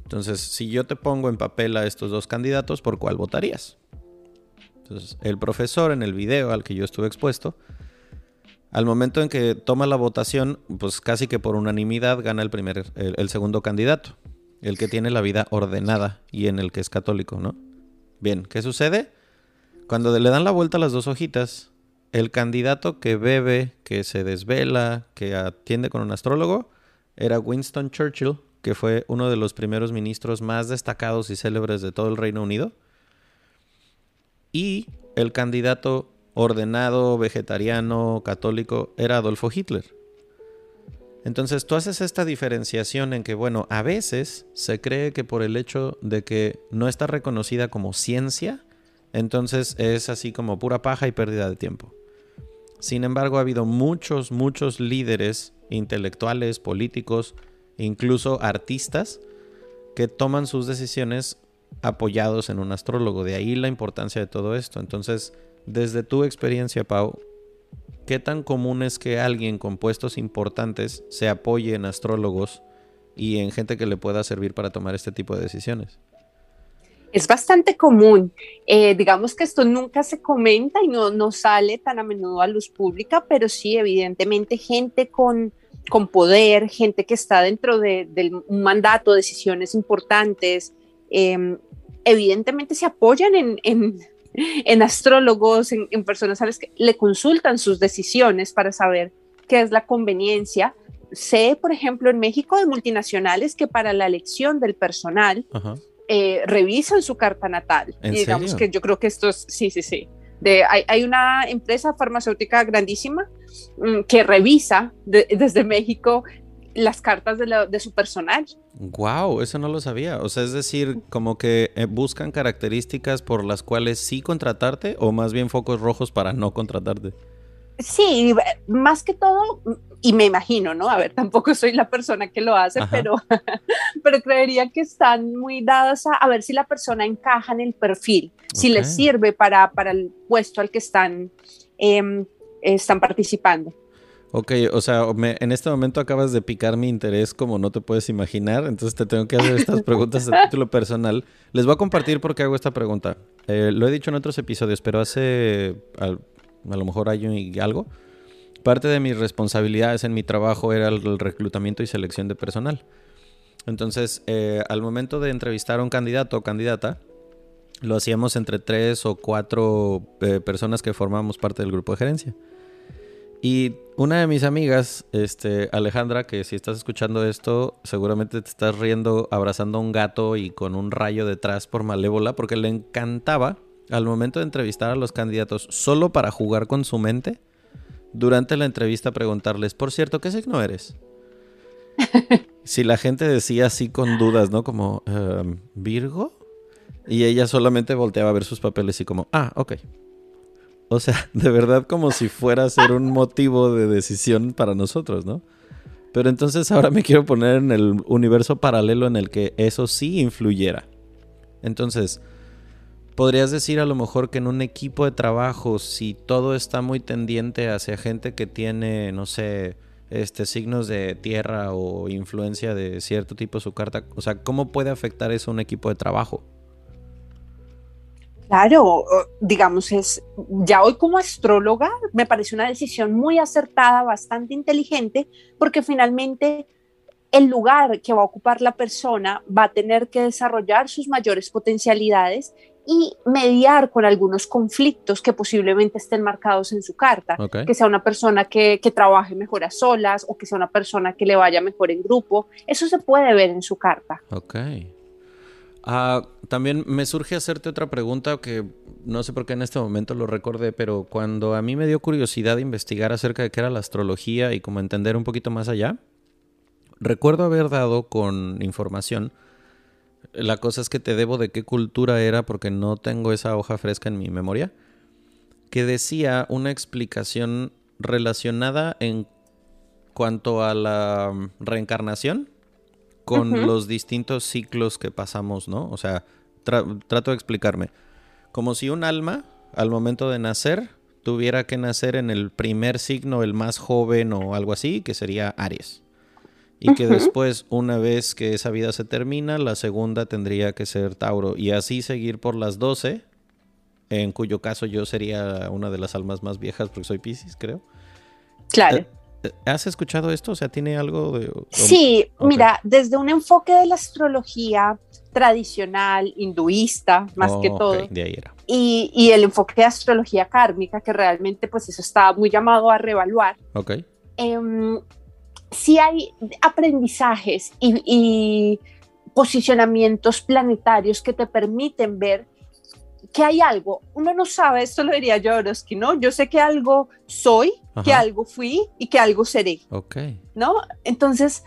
Entonces, si yo te pongo en papel a estos dos candidatos, ¿por cuál votarías? Entonces, el profesor en el video al que yo estuve expuesto, al momento en que toma la votación, pues casi que por unanimidad gana el, primer, el segundo candidato, el que tiene la vida ordenada y en el que es católico, ¿no? Bien, ¿qué sucede? Cuando le dan la vuelta a las dos hojitas, el candidato que bebe, que se desvela, que atiende con un astrólogo, era Winston Churchill, que fue uno de los primeros ministros más destacados y célebres de todo el Reino Unido. Y el candidato ordenado, vegetariano, católico, era Adolfo Hitler. Entonces tú haces esta diferenciación en que, bueno, a veces se cree que por el hecho de que no está reconocida como ciencia, entonces es así como pura paja y pérdida de tiempo. Sin embargo, ha habido muchos, muchos líderes intelectuales, políticos, incluso artistas, que toman sus decisiones apoyados en un astrólogo. De ahí la importancia de todo esto. Entonces, desde tu experiencia, Pau, ¿qué tan común es que alguien con puestos importantes se apoye en astrólogos y en gente que le pueda servir para tomar este tipo de decisiones? Es bastante común. Eh, digamos que esto nunca se comenta y no, no sale tan a menudo a luz pública, pero sí, evidentemente, gente con, con poder, gente que está dentro de, un mandato, decisiones importantes, em, evidentemente se apoyan en, astrólogos, en, en, personas a las que le consultan sus decisiones para saber qué es la conveniencia. Sé, por ejemplo, en México de multinacionales que para la elección del personal, eh, revisan su carta natal. y digamos que yo creo que esto es, sí, sí, sí. De, hay, hay una empresa farmacéutica grandísima mm, que revisa desde México las cartas de, de, su personal. Wow, eso no lo sabía. O sea, es decir, como que eh, buscan características por las cuales sí contratarte o más bien focos rojos para no contratarte. Sí, más que todo, y me imagino, ¿no? A ver, tampoco soy la persona que lo hace, pero, pero creería que están muy dadas a, a, ver si la persona encaja en el perfil, si les sirve para, para, el puesto al que están, eh, están participando. Ok, o sea, me, en este momento acabas de picar mi interés como no te puedes imaginar, entonces te tengo que hacer estas preguntas a título personal. Les voy a compartir por qué hago esta pregunta. Eh, lo he dicho en otros episodios, pero hace al, a lo mejor hay algo. Parte de mis responsabilidades en mi trabajo era el reclutamiento y selección de personal. Entonces, eh, al momento de entrevistar a un candidato o candidata, lo hacíamos entre tres o cuatro eh, personas que formamos parte del grupo de gerencia. Y una de mis amigas, este, Alejandra, que si estás escuchando esto, seguramente te estás riendo abrazando a un gato y con un rayo detrás por malévola, porque le encantaba al momento de entrevistar a los candidatos solo para jugar con su mente, durante la entrevista preguntarles, por cierto, ¿qué signo eres? si la gente decía así con dudas, ¿no? Como, em, ¿Virgo? Y ella solamente volteaba a ver sus papeles y como, ah, ok. O sea, de verdad como si fuera a ser un motivo de decisión para nosotros, ¿no? Pero entonces ahora me quiero poner en el universo paralelo en el que eso sí influyera. Entonces, podrías decir a lo mejor que en un equipo de trabajo, si todo está muy tendiente hacia gente que tiene, no sé, este, signos de tierra o influencia de cierto tipo su carta, o sea, ¿cómo puede afectar eso a un equipo de trabajo? Claro, digamos, es ya hoy como astróloga me parece una decisión muy acertada, bastante inteligente, porque finalmente el lugar que va a ocupar la persona va a tener que desarrollar sus mayores potencialidades y mediar con algunos conflictos que posiblemente estén marcados en su carta, que sea una persona que, trabaje mejor a solas o que sea una persona que le vaya mejor en grupo, eso se puede ver en su carta. Ok. Ah, también me surge hacerte otra pregunta que no sé por qué en este momento lo recordé, pero cuando a mí me dio curiosidad investigar acerca de qué era la astrología y como entender un poquito más allá, recuerdo haber dado con información la cosa es que te debo de qué cultura era porque no tengo esa hoja fresca en mi memoria. Que decía una explicación relacionada en cuanto a la reencarnación con los distintos ciclos que pasamos, ¿no? O sea, trato de explicarme. Como si un alma, al momento de nacer, tuviera que nacer en el primer signo, el más joven o algo así, que sería Aries y que después, una vez que esa vida se termina, la segunda tendría que ser Tauro y así seguir por las 12, en cuyo caso yo sería una de las almas más viejas porque soy Pisces, creo. Claro. Eh, eh, ¿Has escuchado esto? O sea, ¿tiene algo de...? Sí, mira, desde un enfoque de la astrología tradicional, hinduista, más que todo. De ahí era. Y, y, el enfoque de astrología kármica, que realmente pues eso está muy llamado a reevaluar. Ok. Eh, si hay aprendizajes y, posicionamientos planetarios que te permiten ver que hay algo. Uno no sabe, esto lo diría yo, ¿no? Yo sé que algo soy, que algo fui y que algo seré. Ok. ¿No? Entonces,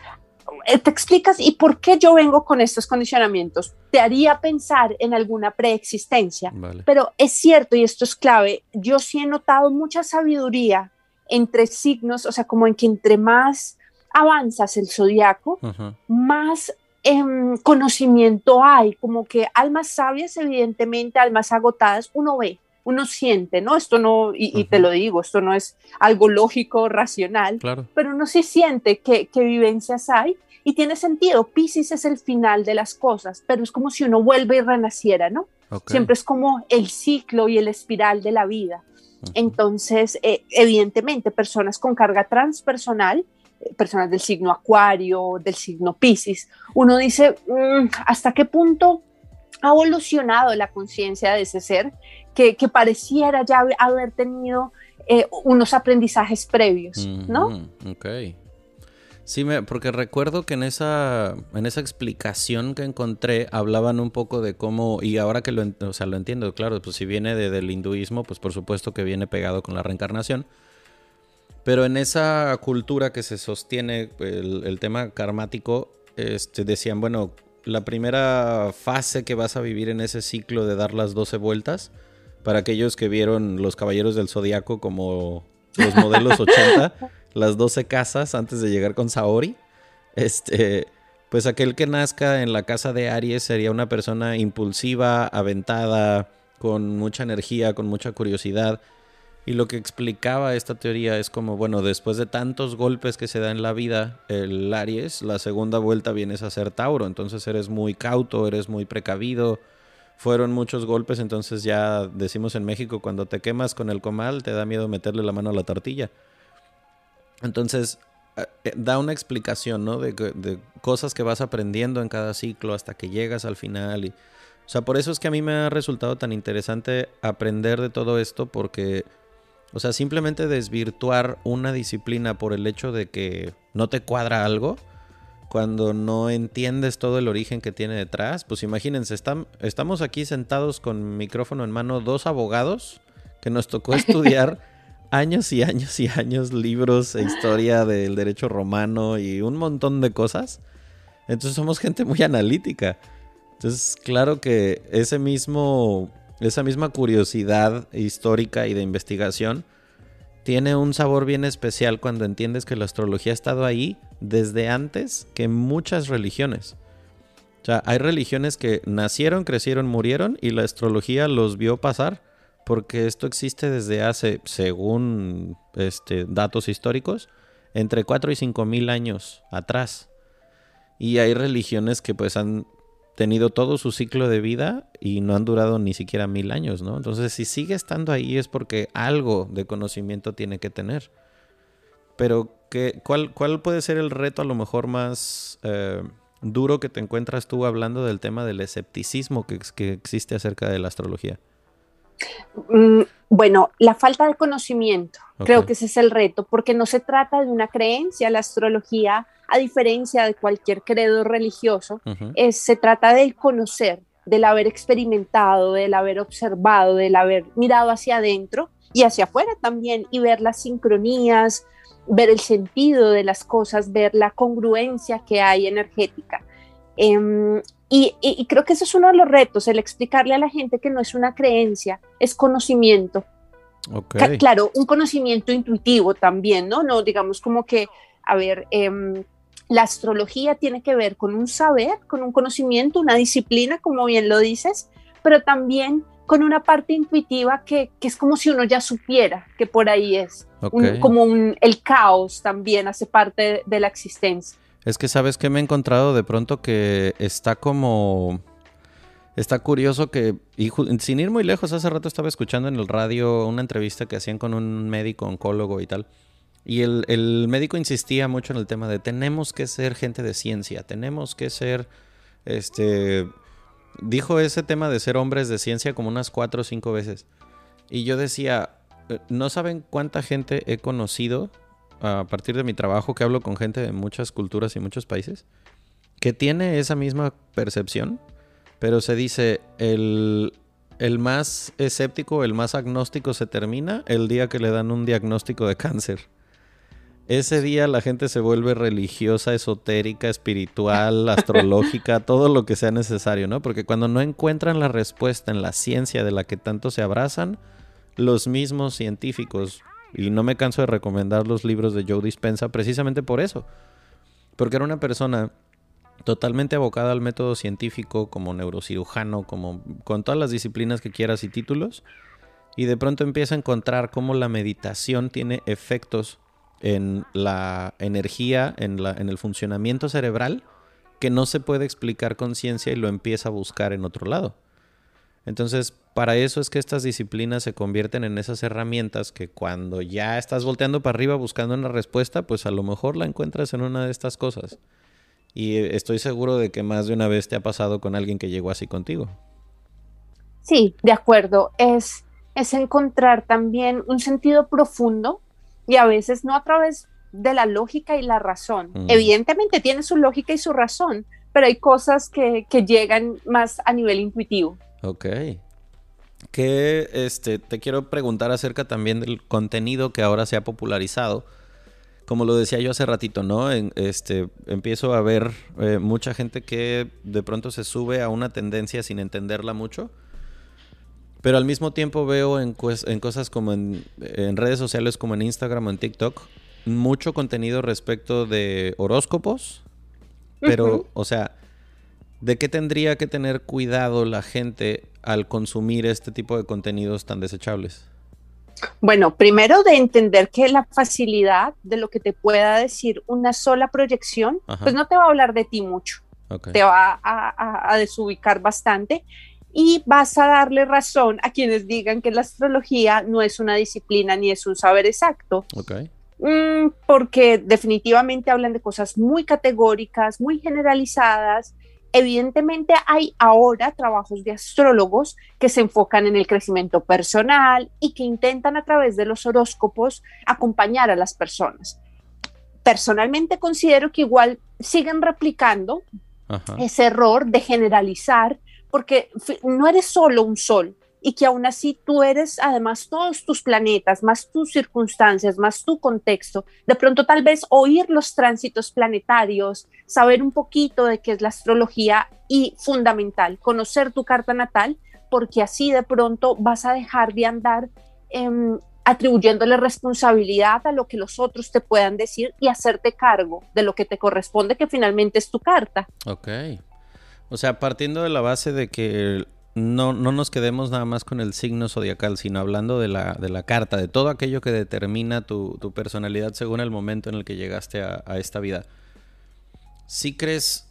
eh, te explicas y por qué yo vengo con estos condicionamientos. Te haría pensar en alguna preexistencia. Pero es cierto, y esto es clave, yo sí he notado mucha sabiduría entre signos, o sea, como en que entre más avanzas el zodiaco, más em, conocimiento hay, como que almas sabias, evidentemente, almas agotadas, uno ve, uno siente, ¿no? Esto no, y, te lo digo, esto no es algo lógico, racional, pero uno sí siente que, vivencias hay y tiene sentido. Pisces es el final de las cosas, pero es como si uno vuelve y renaciera, ¿no? Siempre es como el ciclo y el espiral de la vida. Entonces, eh, evidentemente, personas con carga transpersonal personas del signo Acuario, del signo Pisces, uno dice, mm, ¿hasta qué punto ha evolucionado la conciencia de ese ser que, pareciera ya haber tenido eh, unos aprendizajes previos, ¿no? Ok. Sí, me, porque recuerdo que en esa, en esa explicación que encontré hablaban un poco de cómo, y ahora que lo, o sea, lo entiendo, claro, pues si viene del hinduismo, pues por supuesto que viene pegado con la reencarnación, pero en esa cultura que se sostiene el, tema karmático, este, decían, bueno, la primera fase que vas a vivir en ese ciclo de dar las 12 vueltas, para aquellos que vieron Los Caballeros del Zodiaco como los modelos 80, las 12 casas antes de llegar con Saori, este, pues aquel que nazca en la casa de Aries sería una persona impulsiva, aventada, con mucha energía, con mucha curiosidad y lo que explicaba esta teoría es como, bueno, después de tantos golpes que se da en la vida, el Aries, la segunda vuelta vienes a ser Tauro, entonces eres muy cauto, eres muy precavido, fueron muchos golpes, entonces ya decimos en México, cuando te quemas con el comal, te da miedo meterle la mano a la tortilla. Entonces, eh, eh, da una explicación, ¿no? De, de cosas que vas aprendiendo en cada ciclo hasta que llegas al final. Y, o sea, por eso es que a mí me ha resultado tan interesante aprender de todo esto, porque o sea, simplemente desvirtuar una disciplina por el hecho de que no te cuadra algo, cuando no entiendes todo el origen que tiene detrás, pues imagínense, estamos aquí sentados con micrófono en mano, dos abogados que nos tocó estudiar años y años y años libros e historia del derecho romano y un montón de cosas. Entonces somos gente muy analítica. Entonces, claro que ese mismo esa misma curiosidad histórica y de investigación tiene un sabor bien especial cuando entiendes que la astrología ha estado ahí desde antes que muchas religiones. O sea, hay religiones que nacieron, crecieron, murieron y la astrología los vio pasar porque esto existe desde hace, según este, datos históricos, entre 4 y 5 mil años atrás. Y hay religiones que pues han tenido todo su ciclo de vida y no han durado ni siquiera mil años, ¿no? Entonces, si sigue estando ahí es porque algo de conocimiento tiene que tener. Pero, ¿qué, cuál, ¿cuál puede ser el reto a lo mejor más eh, duro que te encuentras tú hablando del tema del escepticismo que, que existe acerca de la astrología? Mm, bueno, la falta de conocimiento, creo que ese es el reto, porque no se trata de una creencia, la astrología, a diferencia de cualquier credo religioso, es, se trata del conocer, del haber experimentado, del haber observado, del haber mirado hacia adentro y hacia afuera también y ver las sincronías, ver el sentido de las cosas, ver la congruencia que hay energética. Em, y, creo que ese es uno de los retos, el explicarle a la gente que no es una creencia, es conocimiento. Claro, un conocimiento intuitivo también, ¿no? No, digamos como que, a ver, em, la astrología tiene que ver con un saber, con un conocimiento, una disciplina, como bien lo dices, pero también con una parte intuitiva que, es como si uno ya supiera que por ahí es, como el caos también hace parte de la existencia. Es que sabes que me he encontrado de pronto que está como... Está curioso que, y sin ir muy lejos, hace rato estaba escuchando en el radio una entrevista que hacían con un médico oncólogo y tal. Y el, el, médico insistía mucho en el tema de tenemos que ser gente de ciencia, tenemos que ser, este, dijo ese tema de ser hombres de ciencia como unas cuatro o cinco veces. Y yo decía, eh, no saben cuánta gente he conocido a partir de mi trabajo que hablo con gente de muchas culturas y muchos países, que tiene esa misma percepción, pero se dice el, el más escéptico, el más agnóstico se termina el día que le dan un diagnóstico de cáncer. Ese día la gente se vuelve religiosa, esotérica, espiritual, astrológica, todo lo que sea necesario, ¿no? Porque cuando no encuentran la respuesta en la ciencia de la que tanto se abrazan, los mismos científicos y no me canso de recomendar los libros de Joe Dispensa precisamente por eso. Porque era una persona totalmente abocada al método científico, como neurocirujano, como con todas las disciplinas que quieras y títulos. Y de pronto empieza a encontrar cómo la meditación tiene efectos en la energía, en, la, en el funcionamiento cerebral, que no se puede explicar con ciencia y lo empieza a buscar en otro lado. Entonces, para eso es que estas disciplinas se convierten en esas herramientas que cuando ya estás volteando para arriba buscando una respuesta, pues a lo mejor la encuentras en una de estas cosas. Y estoy seguro de que más de una vez te ha pasado con alguien que llegó así contigo. Sí, de acuerdo. Es, es encontrar también un sentido profundo y a veces no a través de la lógica y la razón. Mm. Evidentemente tiene su lógica y su razón, pero hay cosas que, que llegan más a nivel intuitivo. Ok. Que este, te quiero preguntar acerca también del contenido que ahora se ha popularizado. Como lo decía yo hace ratito, ¿no? este, empiezo a ver eh, mucha gente que de pronto se sube a una tendencia sin entenderla mucho. Pero al mismo tiempo veo en, en cosas como en, en, redes sociales como en Instagram o en TikTok mucho contenido respecto de horóscopos. Pero, o sea, ¿De qué tendría que tener cuidado la gente al consumir este tipo de contenidos tan desechables? Bueno, primero de entender que la facilidad de lo que te pueda decir una sola proyección, pues no te va a hablar de ti mucho, te va a, desubicar bastante y vas a darle razón a quienes digan que la astrología no es una disciplina ni es un saber exacto. Mm, porque definitivamente hablan de cosas muy categóricas, muy generalizadas Evidentemente hay ahora trabajos de astrólogos que se enfocan en el crecimiento personal y que intentan a través de los horóscopos acompañar a las personas. Personalmente considero que igual siguen replicando ese error de generalizar porque no eres solo un sol, y que aún así tú eres además todos tus planetas, más tus circunstancias, más tu contexto, de pronto tal vez oír los tránsitos planetarios, saber un poquito de qué es la astrología y fundamental, conocer tu carta natal, porque así de pronto vas a dejar de andar em, atribuyéndole responsabilidad a lo que los otros te puedan decir y hacerte cargo de lo que te corresponde, que finalmente es tu carta. Ok. O sea, partiendo de la base de que no, no nos quedemos nada más con el signo zodiacal, sino hablando de la, de la carta, de todo aquello que determina tu, personalidad según el momento en el que llegaste a, esta vida. ¿Sí crees,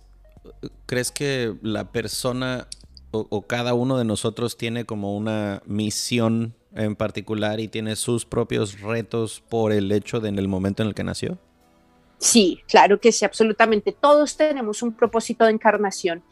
crees que la persona o, cada uno de nosotros tiene como una misión en particular y tiene sus propios retos por el hecho de en el momento en el que nació? Sí, claro que sí, absolutamente. Todos tenemos un propósito de encarnación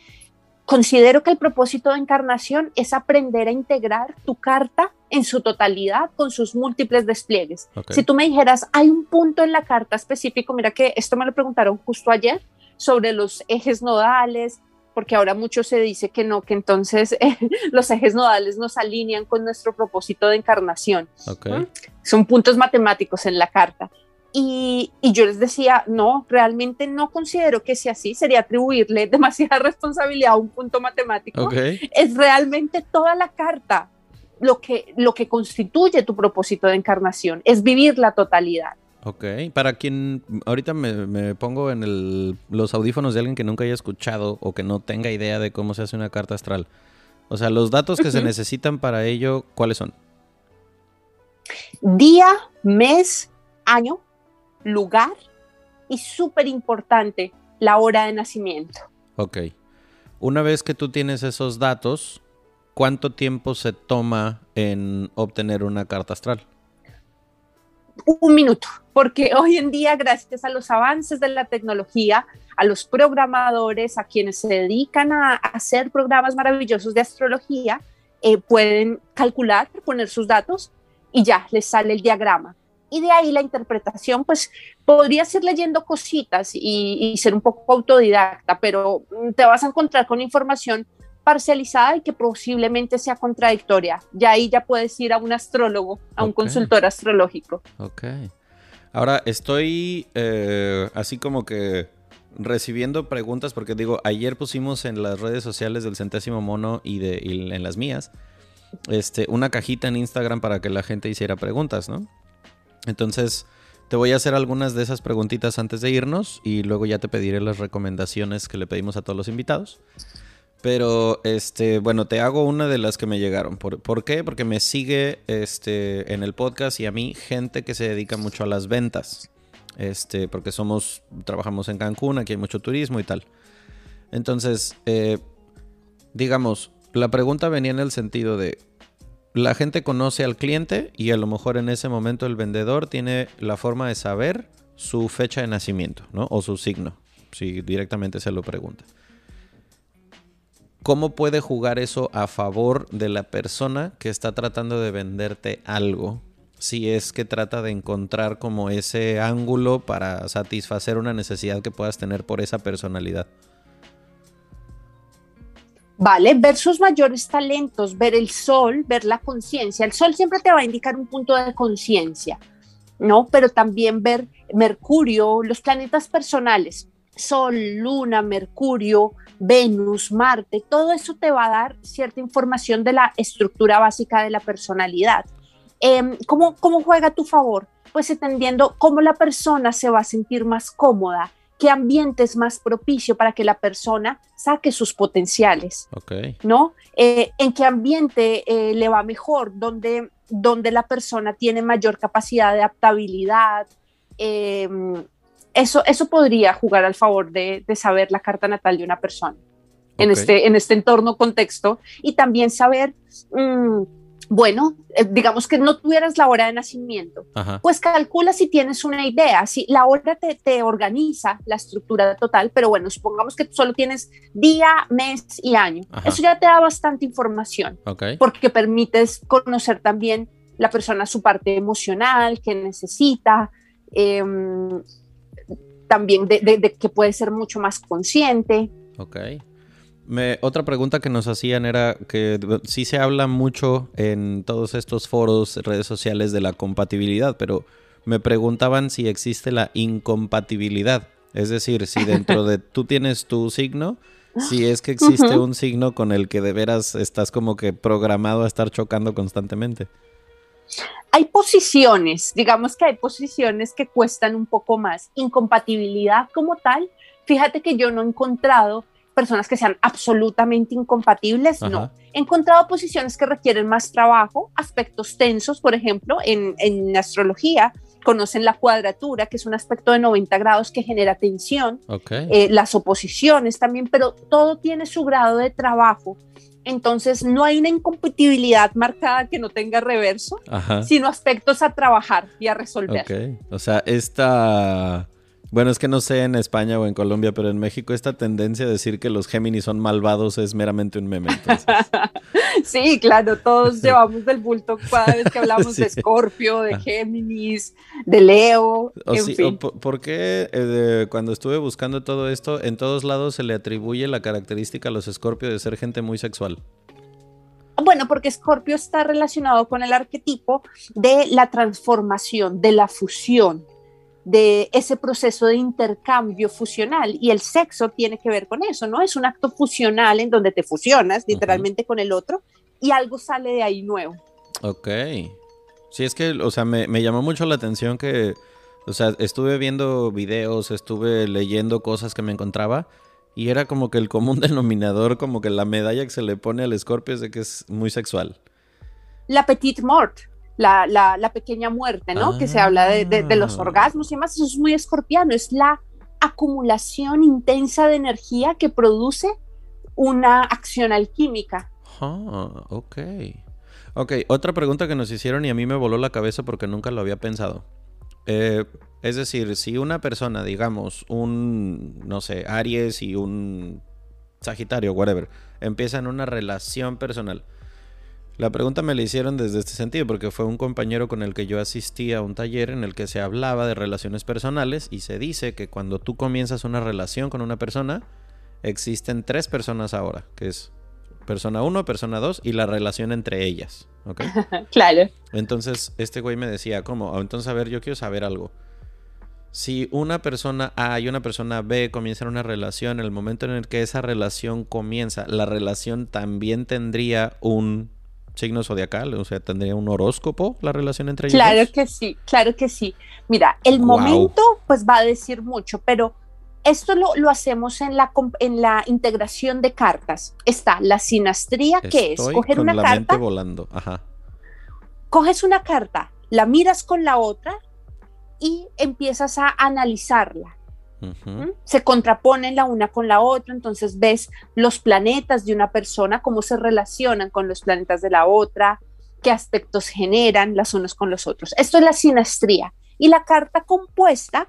Considero que el propósito de encarnación es aprender a integrar tu carta en su totalidad con sus múltiples despliegues. Si tú me dijeras, hay un punto en la carta específico, mira que esto me lo preguntaron justo ayer sobre los ejes nodales, porque ahora mucho se dice que no, que entonces los ejes nodales nos alinean con nuestro propósito de encarnación. Son puntos matemáticos en la carta. Y, yo les decía, no, realmente no considero que sea así, sería atribuirle demasiada responsabilidad a un punto matemático. Es realmente toda la carta lo que, lo que constituye tu propósito de encarnación, es vivir la totalidad. Ok, para quien ahorita me, pongo en los audífonos de alguien que nunca haya escuchado o que no tenga idea de cómo se hace una carta astral. O sea, los datos que se necesitan para ello, ¿cuáles son? Día, mes, año, lugar y súper importante, la hora de nacimiento. Ok. Una vez que tú tienes esos datos, ¿cuánto tiempo se toma en obtener una carta astral? Un minuto, porque hoy en día, gracias a los avances de la tecnología, a los programadores, a quienes se dedican a hacer programas maravillosos de astrología, eh, pueden calcular, poner sus datos y ya les sale el diagrama y de ahí la interpretación, pues podría ser leyendo cositas y, ser un poco autodidacta, pero mm, te vas a encontrar con información parcializada y que posiblemente sea contradictoria. Ya ahí ya puedes ir a un astrólogo, a un consultor astrológico. Ok. Ahora estoy eh, así como que recibiendo preguntas, porque digo, ayer pusimos en las redes sociales del centésimo mono y, de, y en las mías, este, una cajita en Instagram para que la gente hiciera preguntas, ¿no? Entonces, te voy a hacer algunas de esas preguntitas antes de irnos y luego ya te pediré las recomendaciones que le pedimos a todos los invitados. Pero, este, bueno, te hago una de las que me llegaron. ¿Por, qué? Porque me sigue este, en el podcast y a mí gente que se dedica mucho a las ventas. Este, porque somos, trabajamos en Cancún, aquí hay mucho turismo y tal. Entonces, eh, digamos, la pregunta venía en el sentido de, la gente conoce al cliente y a lo mejor en ese momento el vendedor tiene la forma de saber su fecha de nacimiento, ¿no? O su signo, si directamente se lo pregunta. ¿Cómo puede jugar eso a favor de la persona que está tratando de venderte algo? Si es que trata de encontrar como ese ángulo para satisfacer una necesidad que puedas tener por esa personalidad. ¿Vale? Ver sus mayores talentos, ver el sol, ver la conciencia. El sol siempre te va a indicar un punto de conciencia, ¿no? Pero también ver Mercurio, los planetas personales, Sol, Luna, Mercurio, Venus, Marte, todo eso te va a dar cierta información de la estructura básica de la personalidad. Em, ¿cómo, ¿Cómo juega a tu favor? Pues entendiendo cómo la persona se va a sentir más cómoda, qué ambiente es más propicio para que la persona saque sus potenciales, ¿no? Eh, en qué ambiente eh, le va mejor, donde, donde la persona tiene mayor capacidad de adaptabilidad. Em, eso, eso podría jugar al favor de, saber la carta natal de una persona en, este, en este entorno contexto y también saber... Mm, bueno, eh, digamos que no tuvieras la hora de nacimiento, pues calcula si tienes una idea, si la hora te, organiza la estructura total, pero bueno, supongamos que solo tienes día, mes y año. Eso ya te da bastante información, porque permites conocer también la persona su parte emocional, que necesita, em, también de, que puede ser mucho más consciente. Otra pregunta que nos hacían era que sí se habla mucho en todos estos foros, redes sociales de la compatibilidad, pero me preguntaban si existe la incompatibilidad. Es decir, si dentro de tú tienes tu signo, si es que existe un signo con el que de veras estás como que programado a estar chocando constantemente. Hay posiciones, digamos que hay posiciones que cuestan un poco más. Incompatibilidad como tal, fíjate que yo no he encontrado personas que sean absolutamente incompatibles, no. He encontrado posiciones que requieren más trabajo, aspectos tensos, por ejemplo, en, en astrología, conocen la cuadratura, que es un aspecto de 90 grados que genera tensión, eh, las oposiciones también, pero todo tiene su grado de trabajo. Entonces no hay una incompatibilidad marcada que no tenga reverso, sino aspectos a trabajar y a resolver. O sea, esta bueno, es que no sé en España o en Colombia, pero en México esta tendencia a decir que los Géminis son malvados es meramente un meme. sí, claro, todos llevamos del bulto cada vez que hablamos de Escorpio, de Géminis, de Leo. en fin. ¿Por qué eh, cuando estuve buscando todo esto, en todos lados se le atribuye la característica a los Escorpio de ser gente muy sexual? Bueno, porque Escorpio está relacionado con el arquetipo de la transformación, de la fusión de ese proceso de intercambio fusional y el sexo tiene que ver con eso, ¿no? Es un acto fusional en donde te fusionas literalmente con el otro y algo sale de ahí nuevo. Ok. Sí, es que, o sea, me, me llamó mucho la atención que, o sea, estuve viendo videos, estuve leyendo cosas que me encontraba y era como que el común denominador, como que la medalla que se le pone al escorpio es de que es muy sexual. La petite mort la, pequeña muerte, ¿no? Que se habla de, los ah. orgasmos y demás, eso es muy escorpiano, es la acumulación intensa de energía que produce una acción alquímica. Ah, ok. Ok, otra pregunta que nos hicieron y a mí me voló la cabeza porque nunca lo había pensado. Eh, es decir, si una persona, digamos, un, no sé, Aries y un Sagitario, whatever, empiezan una relación personal, la pregunta me la hicieron desde este sentido, porque fue un compañero con el que yo asistí a un taller en el que se hablaba de relaciones personales y se dice que cuando tú comienzas una relación con una persona, existen tres personas ahora, que es persona 1, persona 2 y la relación entre ellas. ¿Ok? claro. Entonces, este güey me decía, ¿cómo? Ah, entonces, a ver, yo quiero saber algo. Si una persona A y una persona B comienzan una relación, en el momento en el que esa relación comienza, la relación también tendría un signo zodiacal? O sea, ¿tendría un horóscopo la relación entre ellos? Claro que sí, claro que sí. Mira, el momento pues va a decir mucho, pero esto lo, lo, hacemos en la, en la integración de cartas. Está la sinastría, que es coger una la carta. Mente volando. Ajá. Coges una carta, la miras con la otra y empiezas a analizarla. Se contraponen la una con la otra, entonces ves los planetas de una persona, cómo se relacionan con los planetas de la otra, qué aspectos generan las unos con los otros. Esto es la sinastría. Y la carta compuesta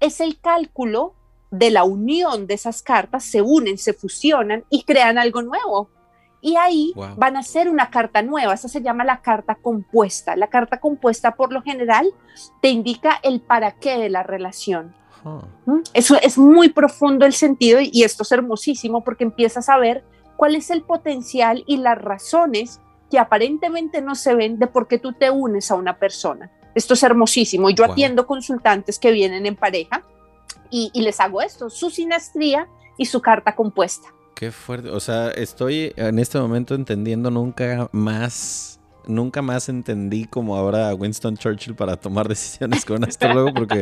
es el cálculo de la unión de esas cartas, se unen, se fusionan y crean algo nuevo. Y ahí van a ser una carta nueva, esa se llama la carta compuesta. La carta compuesta por lo general te indica el para qué de la relación. Eso es muy profundo el sentido y esto es hermosísimo porque empiezas a ver cuál es el potencial y las razones que aparentemente no se ven de por qué tú te unes a una persona. Esto es hermosísimo. Yo atiendo consultantes que vienen en pareja y, y les hago esto, su sinastría y su carta compuesta. Qué fuerte. O sea, estoy en este momento entendiendo nunca más nunca más entendí como ahora Winston Churchill para tomar decisiones con un astrólogo porque,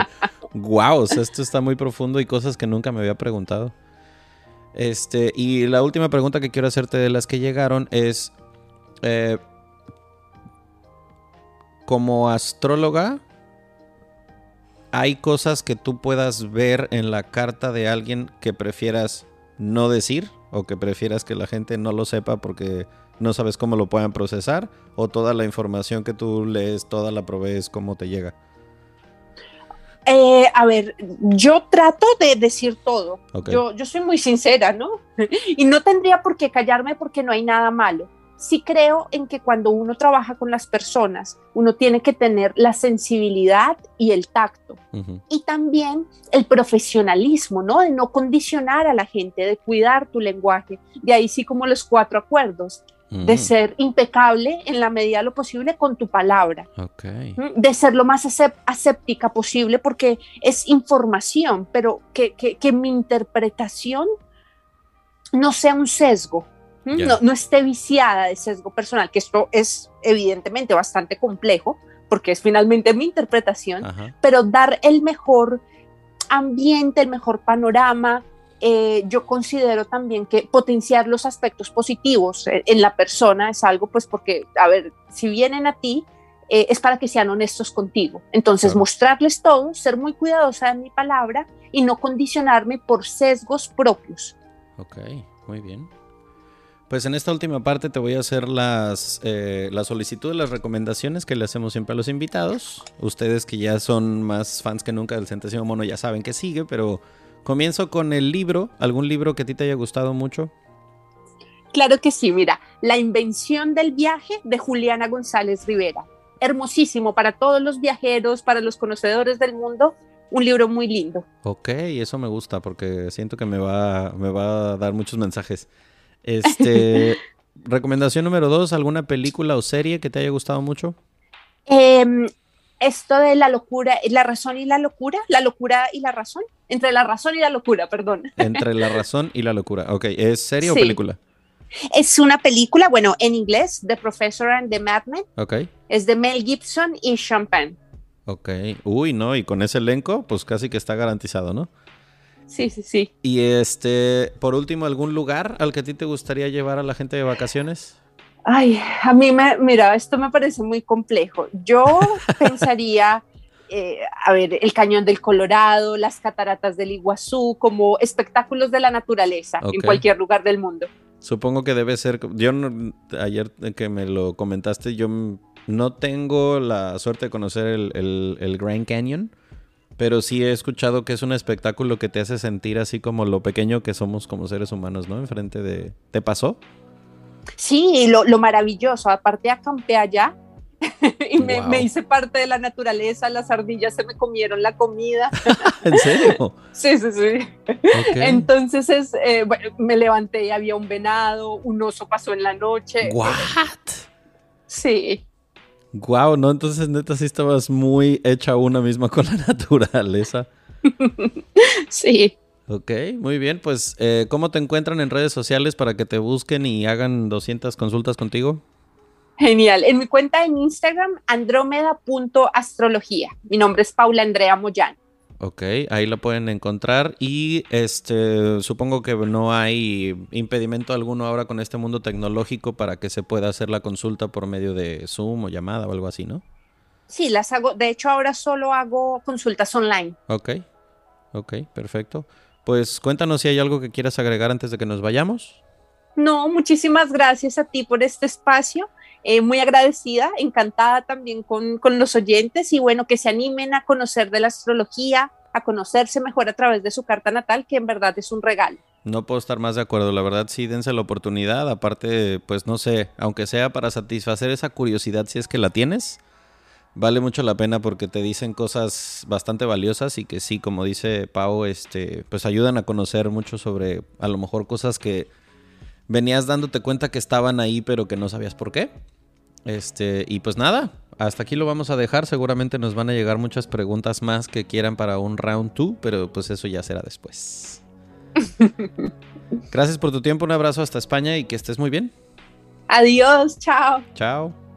wow, o sea, esto está muy profundo y cosas que nunca me había preguntado. Este, y la última pregunta que quiero hacerte de las que llegaron es, eh, como astróloga, ¿hay cosas que tú puedas ver en la carta de alguien que prefieras no decir o que prefieras que la gente no lo sepa porque no sabes cómo lo puedan procesar o toda la información que tú lees, toda la provees, cómo te llega? Eh, a ver, yo trato de decir todo. Yo, yo soy muy sincera, ¿no? y no tendría por qué callarme porque no hay nada malo sí creo en que cuando uno trabaja con las personas, uno tiene que tener la sensibilidad y el tacto. Y también el profesionalismo, ¿no? De no condicionar a la gente, de cuidar tu lenguaje. De ahí sí como los cuatro acuerdos. De ser impecable en la medida de lo posible con tu palabra. De ser lo más aséptica posible porque es información, pero que, que mi interpretación no sea un sesgo, no, esté viciada de sesgo personal, que esto es evidentemente bastante complejo, porque es finalmente mi interpretación, pero dar el mejor ambiente, el mejor panorama, eh, yo considero también que potenciar los aspectos positivos en la persona es algo, pues porque, a ver, si vienen a ti, eh, es para que sean honestos contigo. Entonces, mostrarles todo, ser muy cuidadosa de mi palabra y no condicionarme por sesgos propios. Ok, muy bien. Pues en esta última parte te voy a hacer las, eh, la solicitud las recomendaciones que le hacemos siempre a los invitados. Ustedes que ya son más fans que nunca del Centésimo Mono ya saben que sigue, pero comienzo con el libro. ¿Algún libro que a ti te haya gustado mucho? Claro que sí, mira, La invención del viaje de Juliana González Rivera. Hermosísimo para todos los viajeros, para los conocedores del mundo, un libro muy lindo. Ok, eso me gusta porque siento que me va, me va a dar muchos mensajes. Este, recomendación número dos, ¿alguna película o serie que te haya gustado mucho? Em, esto de la locura, la razón y la locura, la locura y la razón, entre la razón y la locura, perdón. Entre la razón y la locura, ok, ¿es serie o película? Es una película, bueno, en inglés, The Professor and the Madman. Ok. Es de Mel Gibson y Champagne. Ok, uy, no, y con ese elenco, pues casi que está garantizado, ¿no? Sí, sí, sí. Y este, por último, ¿algún lugar al que a ti te gustaría llevar a la gente de vacaciones? Ay, a mí me, mira, esto me parece muy complejo. Yo pensaría, eh, a ver, el cañón del Colorado, las cataratas del Iguazú, como espectáculos de la naturaleza en cualquier lugar del mundo. Supongo que debe ser, yo ayer que me lo comentaste, yo no tengo la suerte de conocer el, el Grand Canyon, pero sí he escuchado que es un espectáculo que te hace sentir así como lo pequeño que somos como seres humanos, ¿no? Enfrente de... ¿Te pasó? Sí, lo, lo maravilloso. Aparte acampé allá y me, hice parte de la naturaleza, las ardillas se me comieron la comida. ¿En serio? Sí, sí, sí. Entonces es, eh, bueno, me levanté y había un venado, un oso pasó en la noche. ¿What? Sí. Wow, no, entonces neta sí estabas muy hecha una misma con la naturaleza. sí. Ok, muy bien. Pues, eh, ¿cómo te encuentran en redes sociales para que te busquen y hagan 200 consultas contigo? Genial. En mi cuenta en Instagram, andrómeda.astrología. Mi nombre es Paula Andrea Moyano. Ok, ahí la pueden encontrar y este supongo que no hay impedimento alguno ahora con este mundo tecnológico para que se pueda hacer la consulta por medio de Zoom o llamada o algo así, ¿no? Sí, las hago, de hecho ahora solo hago consultas online. Ok, ok, perfecto. Pues cuéntanos si hay algo que quieras agregar antes de que nos vayamos. No, muchísimas gracias a ti por este espacio. Eh, muy agradecida, encantada también con, los oyentes y bueno, que se animen a conocer de la astrología, a conocerse mejor a través de su carta natal, que en verdad es un regalo. No puedo estar más de acuerdo, la verdad sí, dense la oportunidad, aparte, pues no sé, aunque sea para satisfacer esa curiosidad si es que la tienes, vale mucho la pena porque te dicen cosas bastante valiosas y que sí, como dice Pau, este, pues ayudan a conocer mucho sobre a lo mejor cosas que venías dándote cuenta que estaban ahí, pero que no sabías por qué. Este, y pues nada, hasta aquí lo vamos a dejar. Seguramente nos van a llegar muchas preguntas más que quieran para un round 2, pero pues eso ya será después. Gracias por tu tiempo, un abrazo hasta España y que estés muy bien. Adiós, chao. Chao.